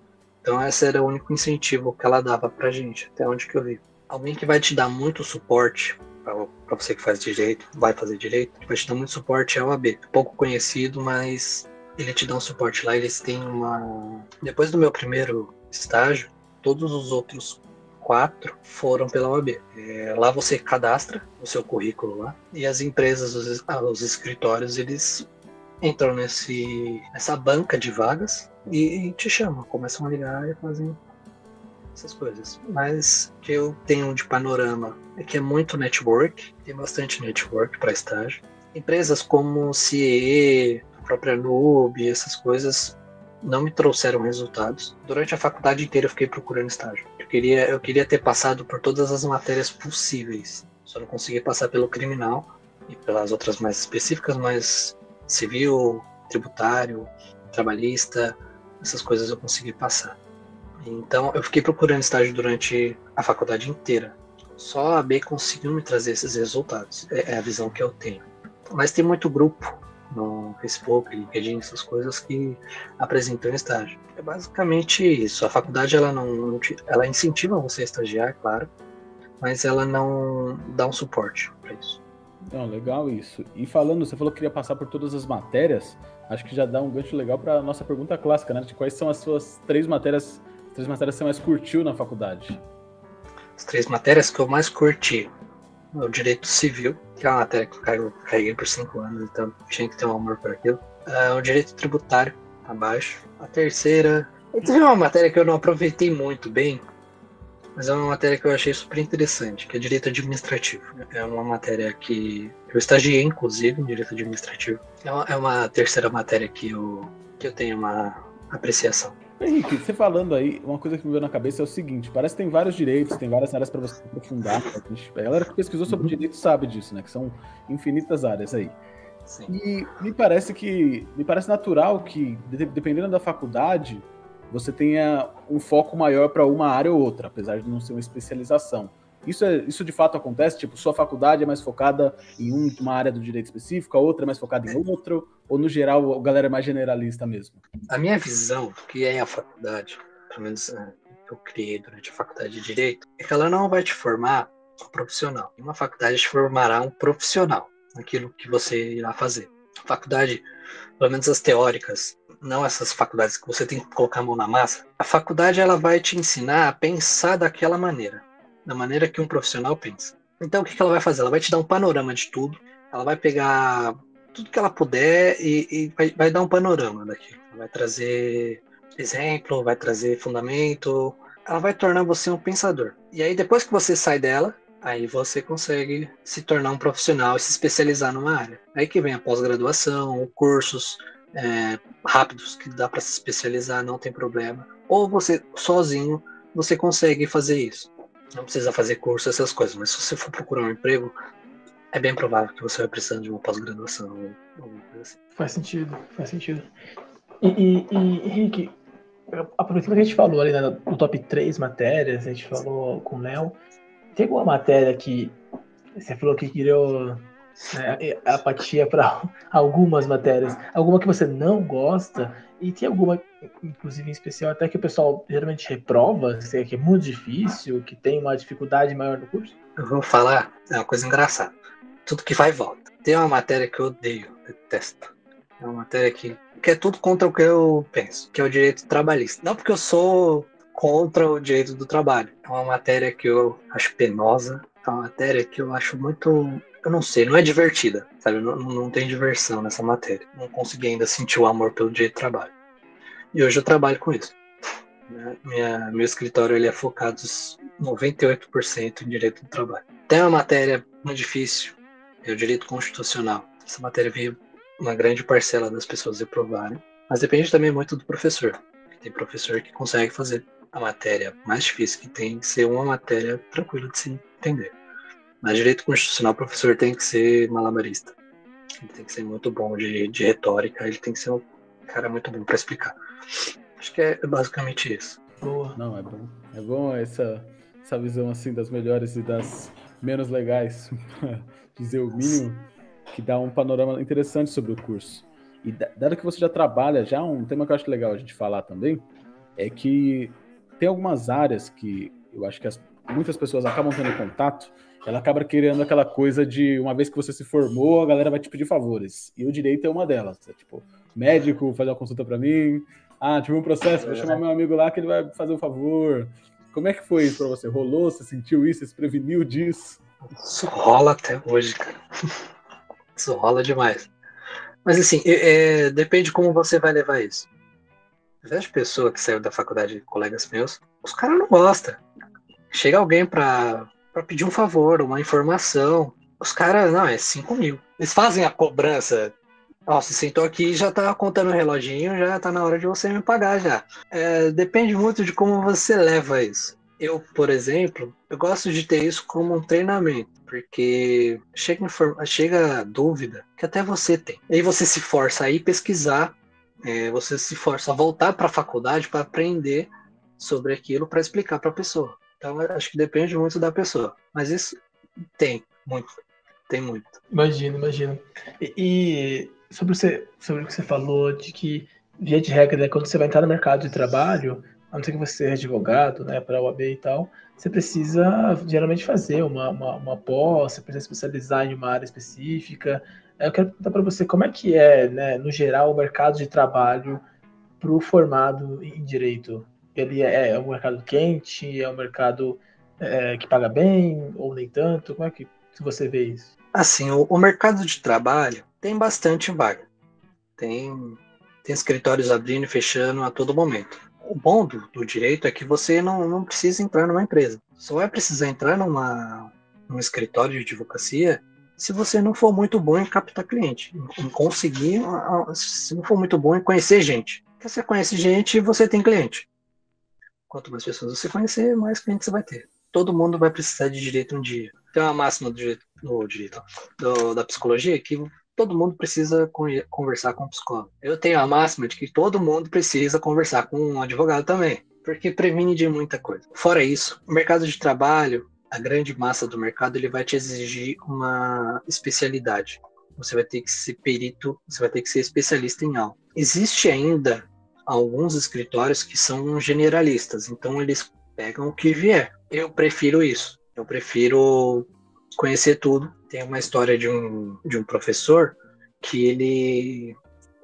Então, esse era o único incentivo que ela dava para gente, até onde que eu vi alguém que vai te dar muito suporte para você que faz direito, vai fazer direito, vai te dar muito suporte é o AB. Pouco conhecido, mas ele te dá um suporte lá. Eles têm uma. Depois do meu primeiro estágio, todos os outros quatro foram pela OAB. É, lá você cadastra o seu currículo lá e as empresas, os, ah, os escritórios, eles entram nesse, nessa banca de vagas e, e te chamam, começam a ligar e fazem essas coisas. Mas o que eu tenho de panorama é que é muito network, tem bastante network para estágio. Empresas como CIE, a própria Nube, essas coisas não me trouxeram resultados. Durante a faculdade inteira eu fiquei procurando estágio. Eu queria, eu queria ter passado por todas as matérias possíveis. Só não consegui passar pelo criminal e pelas outras mais específicas, mas civil, tributário, trabalhista, essas coisas eu consegui passar. Então eu fiquei procurando estágio durante a faculdade inteira. Só a B conseguiu me trazer esses resultados. É, é a visão que eu tenho. Mas tem muito grupo no Facebook, LinkedIn, essas coisas que apresentam estágio. É basicamente isso. A faculdade ela não, ela incentiva você a estagiar, claro, mas ela não dá um suporte para isso. Não, legal isso. E falando, você falou que queria passar por todas as matérias. Acho que já dá um gancho legal para nossa pergunta clássica, né? De quais são as suas três matérias três matérias que você mais curtiu na faculdade? As três matérias que eu mais curti. O direito civil, que é uma matéria que eu carreguei por cinco anos, então tinha que ter um amor por aquilo. Uh, o direito tributário, abaixo. A terceira. Teve uma matéria que eu não aproveitei muito bem, mas é uma matéria que eu achei super interessante, que é direito administrativo. É uma matéria que eu estagiei, inclusive, em direito administrativo. É uma, é uma terceira matéria que eu, que eu tenho uma apreciação. Henrique, você falando aí, uma coisa que me veio na cabeça é o seguinte: parece que tem vários direitos, tem várias áreas para você aprofundar. A galera que pesquisou sobre uhum. direito sabe disso, né? Que são infinitas áreas aí. Sim. E me parece que me parece natural que, dependendo da faculdade, você tenha um foco maior para uma área ou outra, apesar de não ser uma especialização. Isso, é, isso de fato acontece? Tipo, sua faculdade é mais focada em uma área do direito específico, a outra é mais focada em outro? Ou no geral a galera é mais generalista mesmo? A minha visão que é a faculdade, pelo menos é, que eu criei durante a faculdade de Direito, é que ela não vai te formar um profissional. Uma faculdade te formará um profissional naquilo que você irá fazer. A faculdade, pelo menos as teóricas, não essas faculdades que você tem que colocar a mão na massa, a faculdade ela vai te ensinar a pensar daquela maneira da maneira que um profissional pensa. Então o que, ela vai fazer? Ela vai te dar um panorama de tudo. Ela vai pegar tudo que ela puder e, e vai, vai, dar um panorama daquilo. Vai trazer exemplo, vai trazer fundamento. Ela vai tornar você um pensador. E aí depois que você sai dela, aí você consegue se tornar um profissional e se especializar numa área. Aí que vem a pós-graduação, cursos é, rápidos que dá para se especializar, não tem problema. Ou você sozinho você consegue fazer isso. Não precisa fazer curso, essas coisas, mas se você for procurar um emprego, é bem provável que você vai precisar de uma pós-graduação. Assim. Faz sentido, faz sentido. E, e, e Henrique, aproveitando que a gente falou ali no top 3 matérias, a gente falou com o Léo, tem alguma matéria que você falou que queria né, apatia para algumas matérias, alguma que você não gosta, e tem alguma, inclusive em especial, até que o pessoal geralmente reprova, que é muito difícil, que tem uma dificuldade maior no curso? Eu vou falar, é uma coisa engraçada. Tudo que vai e volta. Tem uma matéria que eu odeio, detesto. É uma matéria que, que é tudo contra o que eu penso, que é o direito trabalhista. Não porque eu sou contra o direito do trabalho. É uma matéria que eu acho penosa, é uma matéria que eu acho muito eu não sei, não é divertida, sabe? Não, não tem diversão nessa matéria. Não consegui ainda sentir o amor pelo dia de trabalho. E hoje eu trabalho com isso. Minha, meu escritório ele é focado 98% em direito do trabalho. Tem uma matéria muito difícil, é o direito constitucional. Essa matéria veio uma grande parcela das pessoas reprovarem, mas depende também muito do professor. Tem professor que consegue fazer a matéria mais difícil que tem que ser uma matéria tranquila de se entender. Mas direito constitucional, o professor tem que ser malabarista. Ele tem que ser muito bom de, de retórica, ele tem que ser um cara muito bom para explicar. Acho que é basicamente isso. Boa. Não, é bom. É bom essa, essa visão assim das melhores e das menos legais, dizer o mínimo, que dá um panorama interessante sobre o curso. E dado que você já trabalha, já um tema que eu acho legal a gente falar também, é que tem algumas áreas que eu acho que as, muitas pessoas acabam tendo contato ela acaba criando aquela coisa de uma vez que você se formou, a galera vai te pedir favores. E o direito é uma delas. É tipo, médico fazer uma consulta para mim. Ah, tive um processo, vou chamar meu amigo lá que ele vai fazer um favor. Como é que foi isso para você? Rolou? Você sentiu isso? Você se preveniu disso? Isso rola até hoje, cara. Isso rola demais. Mas assim, é, é, depende como você vai levar isso. Vejo pessoa que saiu da faculdade, colegas meus, os caras não gostam. Chega alguém para para pedir um favor, uma informação. Os caras, não, é 5 mil. Eles fazem a cobrança. Ó, você sentou aqui já tá contando o reloginho, já tá na hora de você me pagar já. É, depende muito de como você leva isso. Eu, por exemplo, eu gosto de ter isso como um treinamento, porque chega, chega dúvida que até você tem. E aí você se força a ir pesquisar, é, você se força a voltar para a faculdade para aprender sobre aquilo para explicar para a pessoa. Então acho que depende muito da pessoa. Mas isso tem muito. Tem muito. Imagino, imagino. E, e sobre, você, sobre o que você falou de que, via de regra, né, quando você vai entrar no mercado de trabalho, a não ser que você seja advogado, né, para a UAB e tal, você precisa geralmente fazer uma, uma, uma pós, você precisa especializar em uma área específica. Eu quero perguntar para você como é que é, né, no geral, o mercado de trabalho para o formado em direito ele é, é um mercado quente, é um mercado é, que paga bem ou nem tanto? Como é que você vê isso? Assim, o, o mercado de trabalho tem bastante vaga. Tem, tem escritórios abrindo e fechando a todo momento. O bom do, do direito é que você não, não precisa entrar numa empresa. Só vai precisar entrar numa, num escritório de advocacia se você não for muito bom em captar cliente, em conseguir, se não for muito bom em conhecer gente. Porque você conhece gente, você tem cliente. Quanto mais pessoas você conhecer, mais clientes você vai ter. Todo mundo vai precisar de direito um dia. Tem uma máxima do direito, do direito do, da psicologia que todo mundo precisa conversar com um psicólogo. Eu tenho a máxima de que todo mundo precisa conversar com um advogado também, porque previne de muita coisa. Fora isso, o mercado de trabalho, a grande massa do mercado, ele vai te exigir uma especialidade. Você vai ter que ser perito, você vai ter que ser especialista em algo. Existe ainda alguns escritórios que são generalistas, então eles pegam o que vier. Eu prefiro isso. Eu prefiro conhecer tudo. Tem uma história de um, de um professor que ele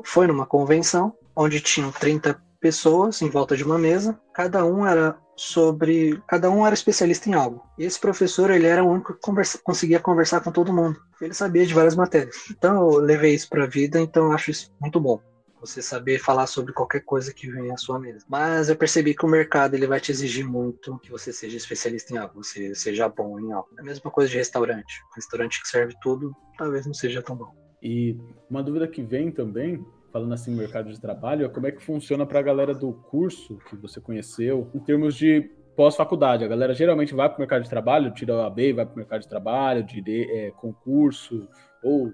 foi numa convenção onde tinham 30 pessoas em volta de uma mesa, cada um era sobre, cada um era especialista em algo. E esse professor, ele era o único que conversa, conseguia conversar com todo mundo. Ele sabia de várias matérias. Então eu levei isso para a vida, então eu acho isso muito bom. Você saber falar sobre qualquer coisa que vem à sua mesa. Mas eu percebi que o mercado ele vai te exigir muito que você seja especialista em algo, você seja bom em algo. É a mesma coisa de restaurante. Um restaurante que serve tudo, talvez não seja tão bom. E uma dúvida que vem também falando assim, mercado de trabalho, como é que funciona para a galera do curso que você conheceu, em termos de pós-faculdade? A galera geralmente vai para o mercado de trabalho, tira o AB, vai para o mercado de trabalho, de é, concurso, ou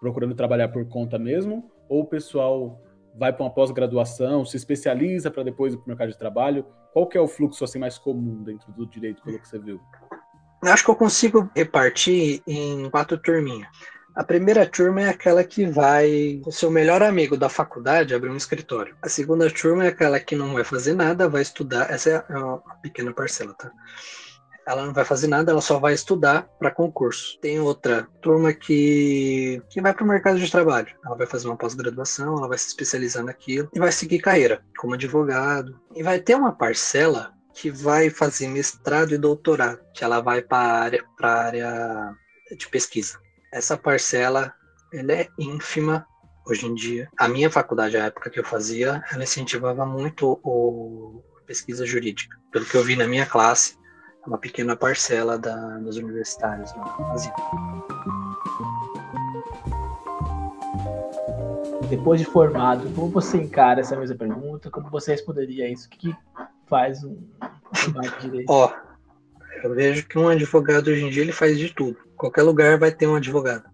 procurando trabalhar por conta mesmo, ou o pessoal vai para uma pós-graduação, se especializa para depois ir para o mercado de trabalho? Qual que é o fluxo assim mais comum dentro do direito, pelo que você viu? Eu acho que eu consigo repartir em quatro turminhas. A primeira turma é aquela que vai, o seu melhor amigo da faculdade, abrir um escritório. A segunda turma é aquela que não vai fazer nada, vai estudar. Essa é uma pequena parcela, tá? Ela não vai fazer nada, ela só vai estudar para concurso. Tem outra turma que, que vai para o mercado de trabalho. Ela vai fazer uma pós-graduação, ela vai se especializar naquilo e vai seguir carreira como advogado. E vai ter uma parcela que vai fazer mestrado e doutorado, que ela vai para a área, de pesquisa essa parcela ela é ínfima hoje em dia. A minha faculdade, a época que eu fazia, ela incentivava muito o pesquisa jurídica. Pelo que eu vi na minha classe, uma pequena parcela da, dos universitários lá no Brasil. Depois de formado, como você encara essa mesma pergunta? Como você responderia isso? O que faz um advogado de direito? Ó, eu vejo que um advogado hoje em dia ele faz de tudo qualquer lugar vai ter um advogado.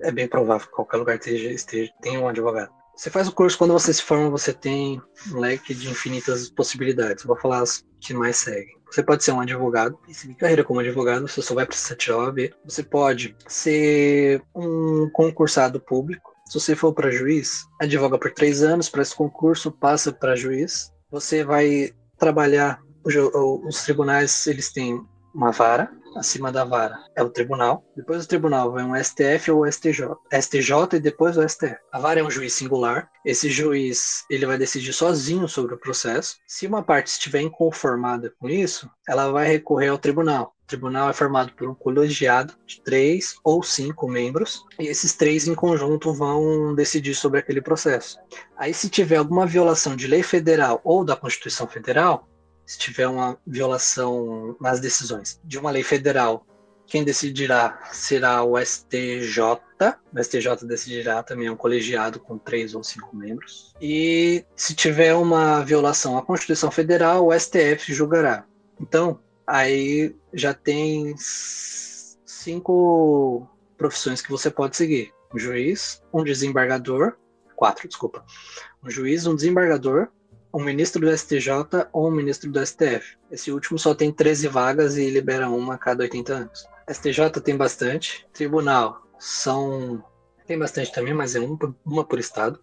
É bem provável que qualquer lugar esteja, esteja, tenha um advogado. Você faz o curso, quando você se forma, você tem um leque de infinitas possibilidades. Vou falar as que mais seguem. Você pode ser um advogado seguir carreira como advogado, você só vai tirar o AB. Você pode ser um concursado público. Se você for para juiz, advoga por três anos, para esse concurso, passa para juiz. Você vai trabalhar, os tribunais, eles têm uma vara, acima da vara é o tribunal, depois do tribunal vem um STF ou STJ, STJ e depois o STF. A vara é um juiz singular, esse juiz ele vai decidir sozinho sobre o processo. Se uma parte estiver inconformada com isso, ela vai recorrer ao tribunal. O tribunal é formado por um colegiado de três ou cinco membros, e esses três em conjunto vão decidir sobre aquele processo. Aí, se tiver alguma violação de lei federal ou da Constituição Federal, se tiver uma violação nas decisões de uma lei federal, quem decidirá será o STJ. O STJ decidirá também é um colegiado com três ou cinco membros. E se tiver uma violação à Constituição Federal, o STF julgará. Então, aí já tem cinco profissões que você pode seguir: um juiz, um desembargador, quatro, desculpa, um juiz, um desembargador, um ministro do STJ ou um ministro do STF. Esse último só tem 13 vagas e libera uma a cada 80 anos. STJ tem bastante. Tribunal são. Tem bastante também, mas é um, uma por estado.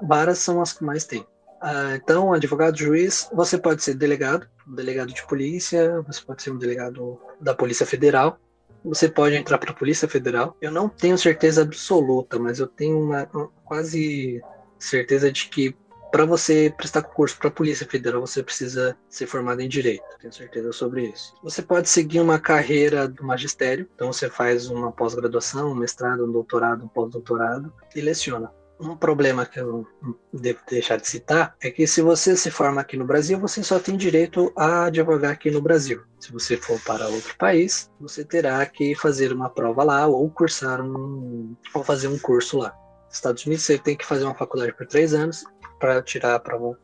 Varas são as que mais tem. Ah, então, advogado, juiz, você pode ser delegado, delegado de polícia, você pode ser um delegado da Polícia Federal, você pode entrar para a Polícia Federal. Eu não tenho certeza absoluta, mas eu tenho uma, uma quase certeza de que para você prestar concurso para a Polícia Federal, você precisa ser formado em direito. Tenho certeza sobre isso. Você pode seguir uma carreira do magistério, então você faz uma pós-graduação, um mestrado, um doutorado, um pós-doutorado e leciona. Um problema que eu devo deixar de citar é que se você se forma aqui no Brasil, você só tem direito a advogar aqui no Brasil. Se você for para outro país, você terá que fazer uma prova lá ou cursar um ou fazer um curso lá. Nos Estados Unidos você tem que fazer uma faculdade por três anos para tirar a prova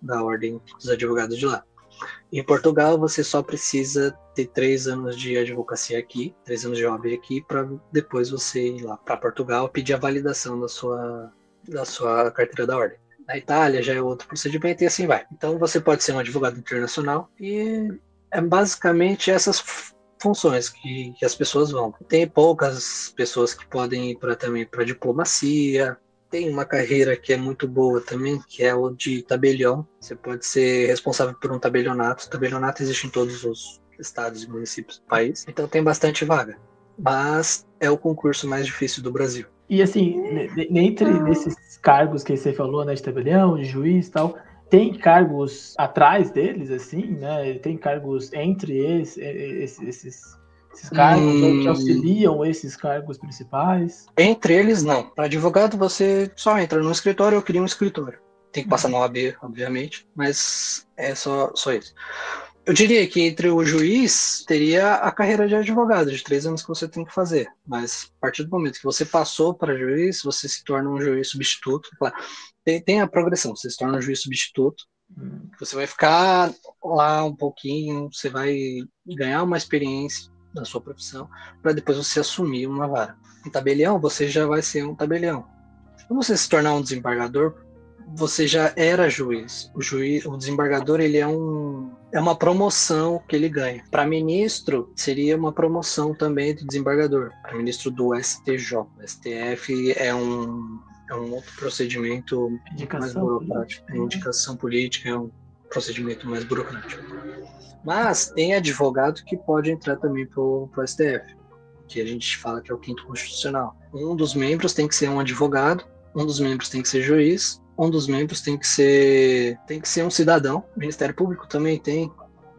da ordem dos advogados de lá. Em Portugal, você só precisa ter três anos de advocacia aqui, três anos de OAB aqui, para depois você ir lá para Portugal pedir a validação da sua, da sua carteira da ordem. Na Itália já é outro procedimento e assim vai. Então você pode ser um advogado internacional e é basicamente essas funções que, que as pessoas vão. Tem poucas pessoas que podem ir para também para diplomacia, tem uma carreira que é muito boa também, que é o de tabelião. Você pode ser responsável por um tabelionato. O tabelionato existe em todos os estados e municípios do país, então tem bastante vaga. Mas é o concurso mais difícil do Brasil. E assim, entre esses cargos que você falou, né, de tabelião, de juiz e tal, tem cargos atrás deles, assim, né? Tem cargos entre esses, esses, esses cargos, hum... que auxiliam esses cargos principais? Entre eles, não. Para advogado, você só entra no escritório ou cria um escritório. Tem que passar no OAB, obviamente, mas é só, só isso. Eu diria que entre o juiz teria a carreira de advogado, de três anos que você tem que fazer. Mas a partir do momento que você passou para juiz, você se torna um juiz substituto. Claro, tem, tem a progressão, você se torna um juiz substituto. Você vai ficar lá um pouquinho, você vai ganhar uma experiência da sua profissão, para depois você assumir uma vara. Um tabelião, você já vai ser um tabelião. Quando você se tornar um desembargador, você já era juiz. O juiz, o desembargador, ele é um é uma promoção que ele ganha. Para ministro seria uma promoção também do desembargador. Para ministro do STJ, o STF é um é um outro procedimento indicação mais burocrático. Política. É indicação política é um procedimento mais burocrático. Mas tem advogado que pode entrar também para o STF, que a gente fala que é o quinto constitucional. Um dos membros tem que ser um advogado, um dos membros tem que ser juiz, um dos membros tem que ser tem que ser um cidadão. O Ministério Público também tem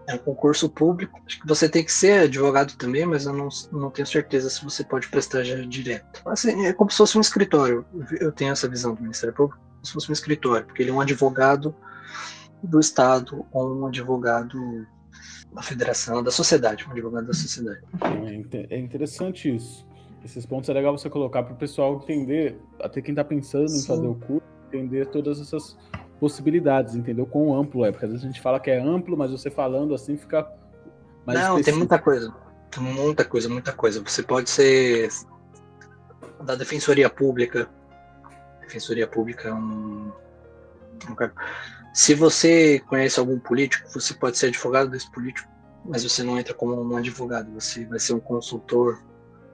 é um concurso público. Acho que você tem que ser advogado também, mas eu não, não tenho certeza se você pode prestar já direto. Assim, é como se fosse um escritório. Eu tenho essa visão do Ministério Público, como se fosse um escritório, porque ele é um advogado do Estado ou um advogado da federação, da sociedade, um advogado da sociedade. É, é interessante isso. Esses pontos é legal você colocar para o pessoal entender, até quem está pensando Sim. em fazer o curso, entender todas essas possibilidades, entendeu? Quão amplo é, porque às vezes a gente fala que é amplo, mas você falando assim fica mais Não, específico. tem muita coisa. Tem muita coisa, muita coisa. Você pode ser da Defensoria Pública. Defensoria Pública é um, Se você conhece algum político, você pode ser advogado desse político, mas você não entra como um advogado, você vai ser um consultor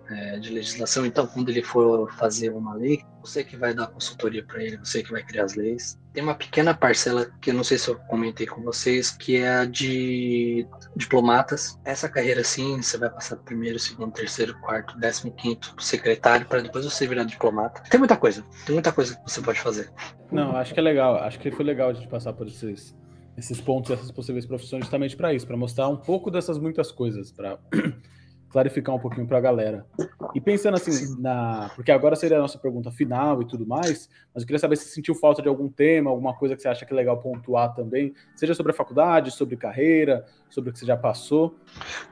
é, de legislação. Então, quando ele for fazer uma lei, você que vai dar consultoria para ele, você que vai criar as leis. Tem uma pequena parcela que eu não sei se eu comentei com vocês, que é a de diplomatas. Essa carreira, sim, você vai passar primeiro, segundo, terceiro, quarto, décimo quinto secretário, para depois você virar diplomata. Tem muita coisa, tem muita coisa que você pode fazer. Não, acho que é legal. Acho que foi legal a gente passar por esses esses pontos, essas possíveis profissões justamente para isso, para mostrar um pouco dessas muitas coisas, para clarificar um pouquinho para a galera. E pensando assim, na, porque agora seria a nossa pergunta final e tudo mais, mas eu queria saber se sentiu falta de algum tema, alguma coisa que você acha que é legal pontuar também, seja sobre a faculdade, sobre carreira, sobre o que você já passou.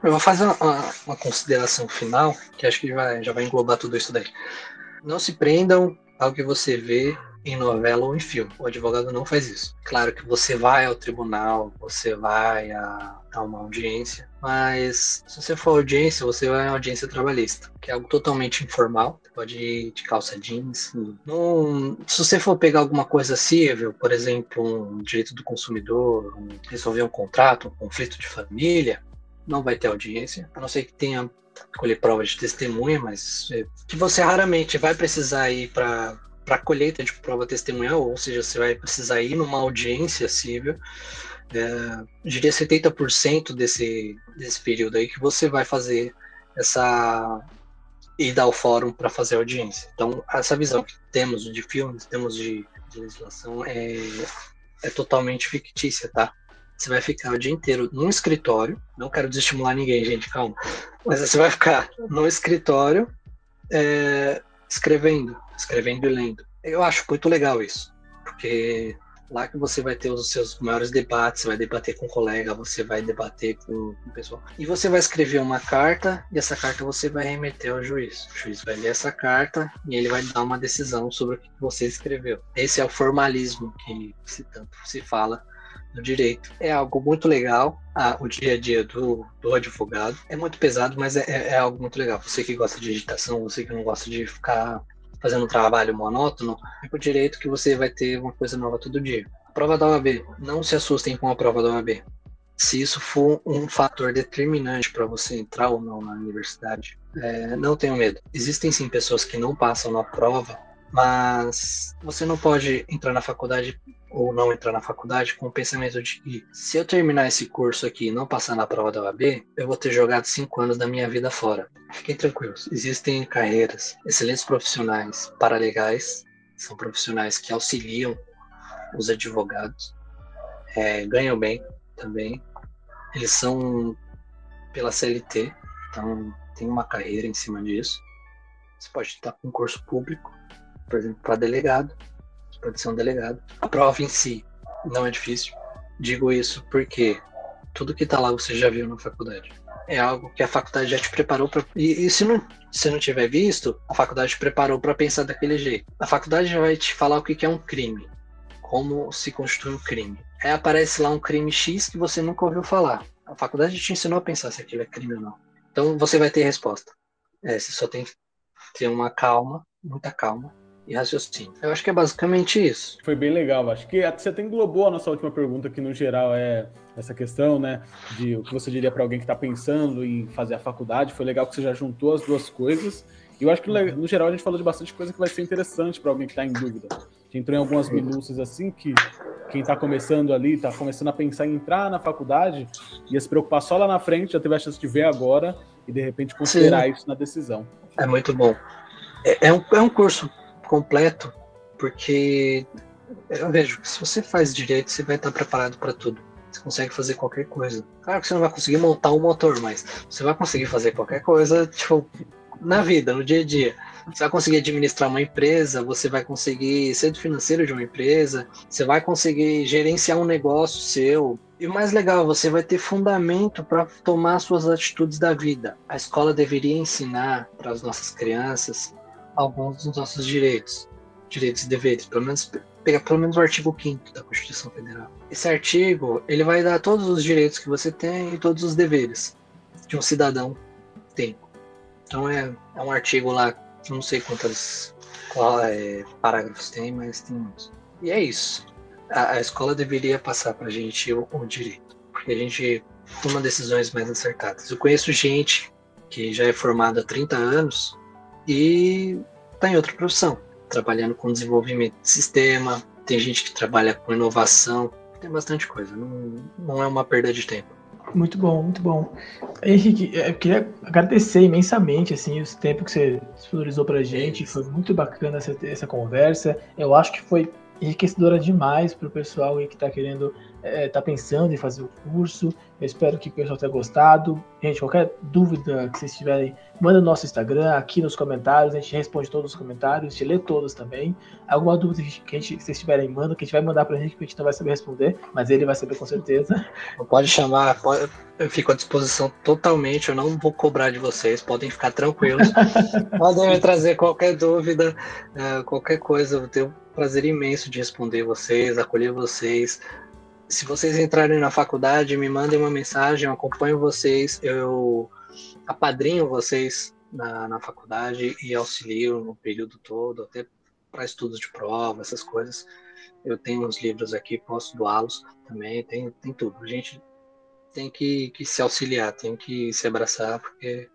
Eu vou fazer uma, uma consideração final, que acho que vai, já vai englobar tudo isso daí. Não se prendam ao que você vê em novela ou em filme. O advogado não faz isso. Claro que você vai ao tribunal, você vai a, a uma audiência, mas se você for audiência, você vai a audiência trabalhista, que é algo totalmente informal. Você pode ir de calça jeans. Não, se você for pegar alguma coisa civil, por exemplo, um direito do consumidor, um, resolver um contrato, um conflito de família, não vai ter audiência, a não ser que tenha colher prova de testemunha, mas é, que você raramente vai precisar ir para para colheita de prova testemunhal, ou seja, você vai precisar ir numa audiência civil, é, diria 70% desse, desse período aí que você vai fazer essa ida ao fórum para fazer audiência. Então, essa visão que temos de filmes, temos de, de legislação, é, é totalmente fictícia, tá? Você vai ficar o dia inteiro num escritório, não quero desestimular ninguém, gente, calma, mas você vai ficar num escritório é, escrevendo, escrevendo e lendo. Eu acho muito legal isso, porque lá que você vai ter os seus maiores debates, você vai debater com um colega, você vai debater com, o pessoal. E você vai escrever uma carta e essa carta você vai remeter ao juiz. O juiz vai ler essa carta e ele vai dar uma decisão sobre o que você escreveu. Esse é o formalismo que se tanto se fala no direito. É algo muito legal. Ah, o dia a dia do, do advogado é muito pesado, mas é, é, é algo muito legal. Você que gosta de digitação, você que não gosta de ficar fazendo um trabalho monótono, é por direito que você vai ter uma coisa nova todo dia. A prova da OAB, não se assustem com a prova da OAB. Se isso for um fator determinante para você entrar ou não na universidade, é, não tenham medo. Existem sim pessoas que não passam na prova, mas você não pode entrar na faculdade ou não entrar na faculdade com o pensamento de que se eu terminar esse curso aqui e não passar na prova da OAB, eu vou ter jogado cinco anos da minha vida fora. Fiquem tranquilos, existem carreiras, excelentes profissionais paralegais, são profissionais que auxiliam os advogados é, ganham bem também. Eles são pela CLT, então tem uma carreira em cima disso. Você pode estar com concurso público, por exemplo, para delegado, um delegado. A prova em si não é difícil. Digo isso porque tudo que está lá você já viu na faculdade. É algo que a faculdade já te preparou para. E, e, se não, se não tiver visto, a faculdade te preparou para pensar daquele jeito. A faculdade já vai te falar o que, que é um crime, como se constitui um crime. Aí aparece lá um crime X que você nunca ouviu falar. A faculdade te ensinou a pensar se aquilo é crime ou não. Então você vai ter resposta. É, você só tem que ter uma calma, muita calma, e raciocínio. Eu acho que é basicamente isso. Foi bem legal. Acho que você até englobou a nossa última pergunta, que no geral é essa questão, né? De o que você diria para alguém que está pensando em fazer a faculdade. Foi legal que você já juntou as duas coisas. E eu acho que no geral a gente falou de bastante coisa que vai ser interessante para alguém que está em dúvida. A gente entrou em algumas minúcias assim que quem está começando ali, está começando a pensar em entrar na faculdade, ia se preocupar só lá na frente, já teve a chance de ver agora e de repente considerar Sim. isso na decisão. É muito bom. É, é, um, é um curso completo, porque eu vejo que se você faz direito, você vai estar preparado para tudo. Você consegue fazer qualquer coisa. Claro que você não vai conseguir montar um motor, mas você vai conseguir fazer qualquer coisa, tipo, na vida, no dia a dia. Você vai conseguir administrar uma empresa, você vai conseguir ser do financeiro de uma empresa, você vai conseguir gerenciar um negócio seu. E o mais legal, você vai ter fundamento para tomar suas atitudes da vida. A escola deveria ensinar para as nossas crianças alguns dos nossos direitos, direitos e deveres, pelo menos pegar pelo menos o artigo 5 da Constituição Federal. Esse artigo, ele vai dar todos os direitos que você tem e todos os deveres que um cidadão tem. Então é, é um artigo lá, não sei quantos qual, é, parágrafos tem, mas tem muitos. E é isso. A, a escola deveria passar para a gente o, o direito, porque a gente toma decisões mais acertadas. Eu conheço gente que já é formada há 30 anos e está em outra profissão, trabalhando com desenvolvimento de sistema, tem gente que trabalha com inovação, tem bastante coisa, não, não é uma perda de tempo. Muito bom, muito bom. Henrique, eu queria agradecer imensamente assim, o tempo que você disponibilizou para a gente, foi muito bacana essa, essa conversa, eu acho que foi enriquecedora demais para o pessoal que está querendo é, tá pensando em fazer o curso. Eu espero que o pessoal tenha gostado. Gente, qualquer dúvida que vocês tiverem, manda no nosso Instagram, aqui nos comentários. A gente responde todos os comentários, a gente lê todos também. Alguma dúvida que, a gente, que vocês tiverem, manda, que a gente vai mandar para a gente, que a gente não vai saber responder, mas ele vai saber com certeza. Pode chamar, pode, eu fico à disposição totalmente. Eu não vou cobrar de vocês, podem ficar tranquilos. podem me trazer qualquer dúvida, é, qualquer coisa. Eu tenho prazer imenso de responder vocês, acolher vocês se vocês entrarem na faculdade, me mandem uma mensagem, eu acompanho vocês, eu apadrinho vocês na, na faculdade e auxilio no período todo, até para estudos de prova, essas coisas. Eu tenho uns livros aqui, posso doá-los também, tem, tem tudo. A gente tem que, que se auxiliar, tem que se abraçar, porque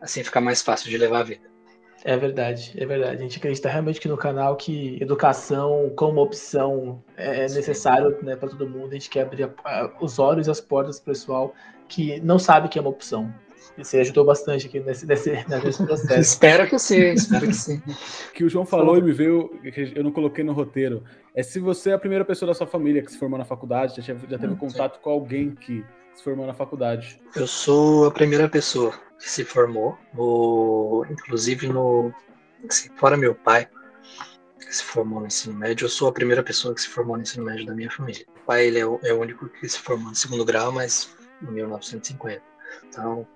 assim fica mais fácil de levar a vida. É verdade, é verdade. A gente acredita realmente que no canal que educação como opção é, é necessário né, para todo mundo. A gente quer abrir a, a, os olhos e as portas para o pessoal que não sabe que é uma opção. E você ajudou bastante aqui nesse, nesse, nesse processo. espero que sim, espero que sim. que o João falou e me veio, eu não coloquei no roteiro, é se você é a primeira pessoa da sua família que se formou na faculdade, já, já teve hum, contato sim. com alguém que se formou na faculdade. Eu sou a primeira pessoa que se formou, no, inclusive no. Assim, fora meu pai, que se formou no ensino médio, eu sou a primeira pessoa que se formou no ensino médio da minha família. O pai ele é, o, é o único que se formou no segundo grau, mas em 1950. Então,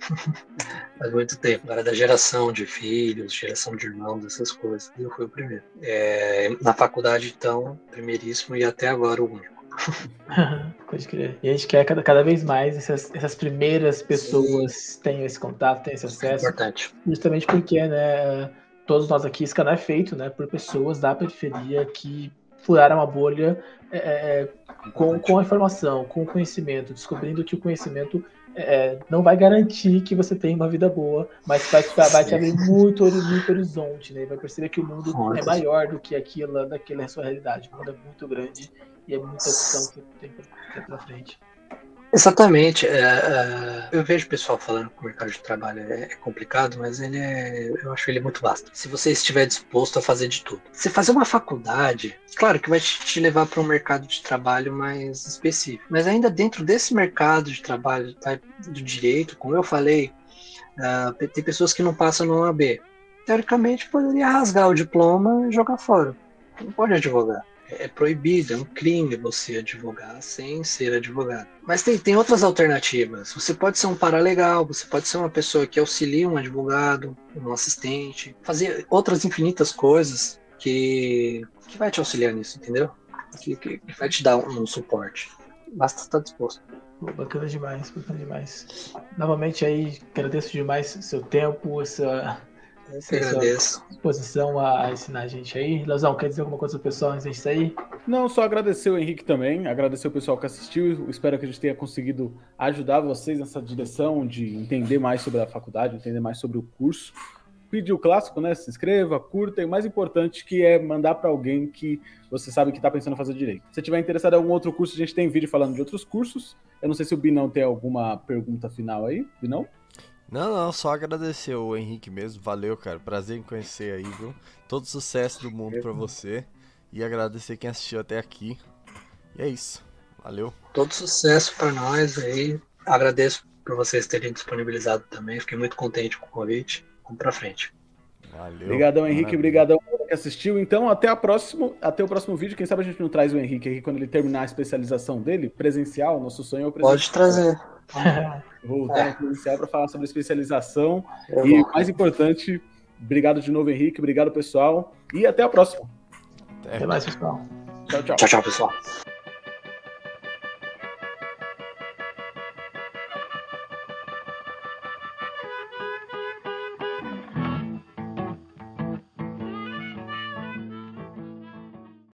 faz muito tempo. Era da geração de filhos, geração de irmãos, essas coisas. Eu fui o primeiro. É, na faculdade, então, primeiríssimo e até agora o único. Pode crer. E a gente quer cada, cada vez mais essas, essas primeiras pessoas Sim. tenham esse contato, tenham esse acesso. Importante. Justamente porque, né, todos nós aqui, esse canal é feito, né, por pessoas da periferia que furaram uma bolha é, é, é com, com a informação, com o conhecimento, descobrindo que o conhecimento é, não vai garantir que você tenha uma vida boa, mas vai, vai te abrir muito, muito horizonte, né? Vai perceber que o mundo é maior do que aquilo, daquela sua realidade. O mundo é muito grande e é muita opção que tem pra, pra frente. Exatamente. É, é, eu vejo o pessoal falando que o mercado de trabalho é, é complicado, mas ele é, eu acho ele muito vasto. Se você estiver disposto a fazer de tudo. Você fazer uma faculdade, claro que vai te levar para um mercado de trabalho mais específico, mas ainda dentro desse mercado de trabalho tá, do direito, como eu falei, uh, tem pessoas que não passam no OAB. Teoricamente, poderia rasgar o diploma e jogar fora. Não pode advogar é proibido, é um crime você advogar sem ser advogado. Mas tem, tem outras alternativas. Você pode ser um paralegal, você pode ser uma pessoa que auxilia um advogado, um assistente, fazer outras infinitas coisas que, que vai te auxiliar nisso, entendeu? Que, que, que vai te dar um, um suporte. Basta estar disposto. Bacana demais, bacana demais. Novamente aí, agradeço demais seu tempo, essa agradeço. Disposição a ensinar a gente aí. Leozão, quer dizer alguma coisa pro pessoal antes de sair? Não, só agradecer o Henrique também, agradecer o pessoal que assistiu. Espero que a gente tenha conseguido ajudar vocês nessa direção de entender mais sobre a faculdade, entender mais sobre o curso. Pedir o clássico, né? Se inscreva, curta, e o mais importante que é mandar para alguém que você sabe que está pensando em fazer direito. Se tiver interessado em algum outro curso, a gente tem vídeo falando de outros cursos. Eu não sei se o Binão tem alguma pergunta final aí. Binão? Não, não, só agradecer o Henrique mesmo. Valeu, cara. Prazer em conhecer aí, viu? Todo sucesso do mundo para você. E agradecer quem assistiu até aqui. E é isso. Valeu. Todo sucesso para nós aí. Agradeço por vocês terem disponibilizado também. Fiquei muito contente com o convite. Vamos pra frente. Valeu. Obrigadão, Henrique. Obrigadão que assistiu. Então, até, a próximo, até o próximo vídeo. Quem sabe a gente não traz o Henrique aqui quando ele terminar a especialização dele, presencial. Nosso sonho é o presencial. Pode trazer. Voltar é. presencial para falar sobre especialização. É e, mais importante, obrigado de novo, Henrique. Obrigado, pessoal. E até a próxima. Até mais, pessoal. Tchau, tchau. Tchau, tchau, pessoal.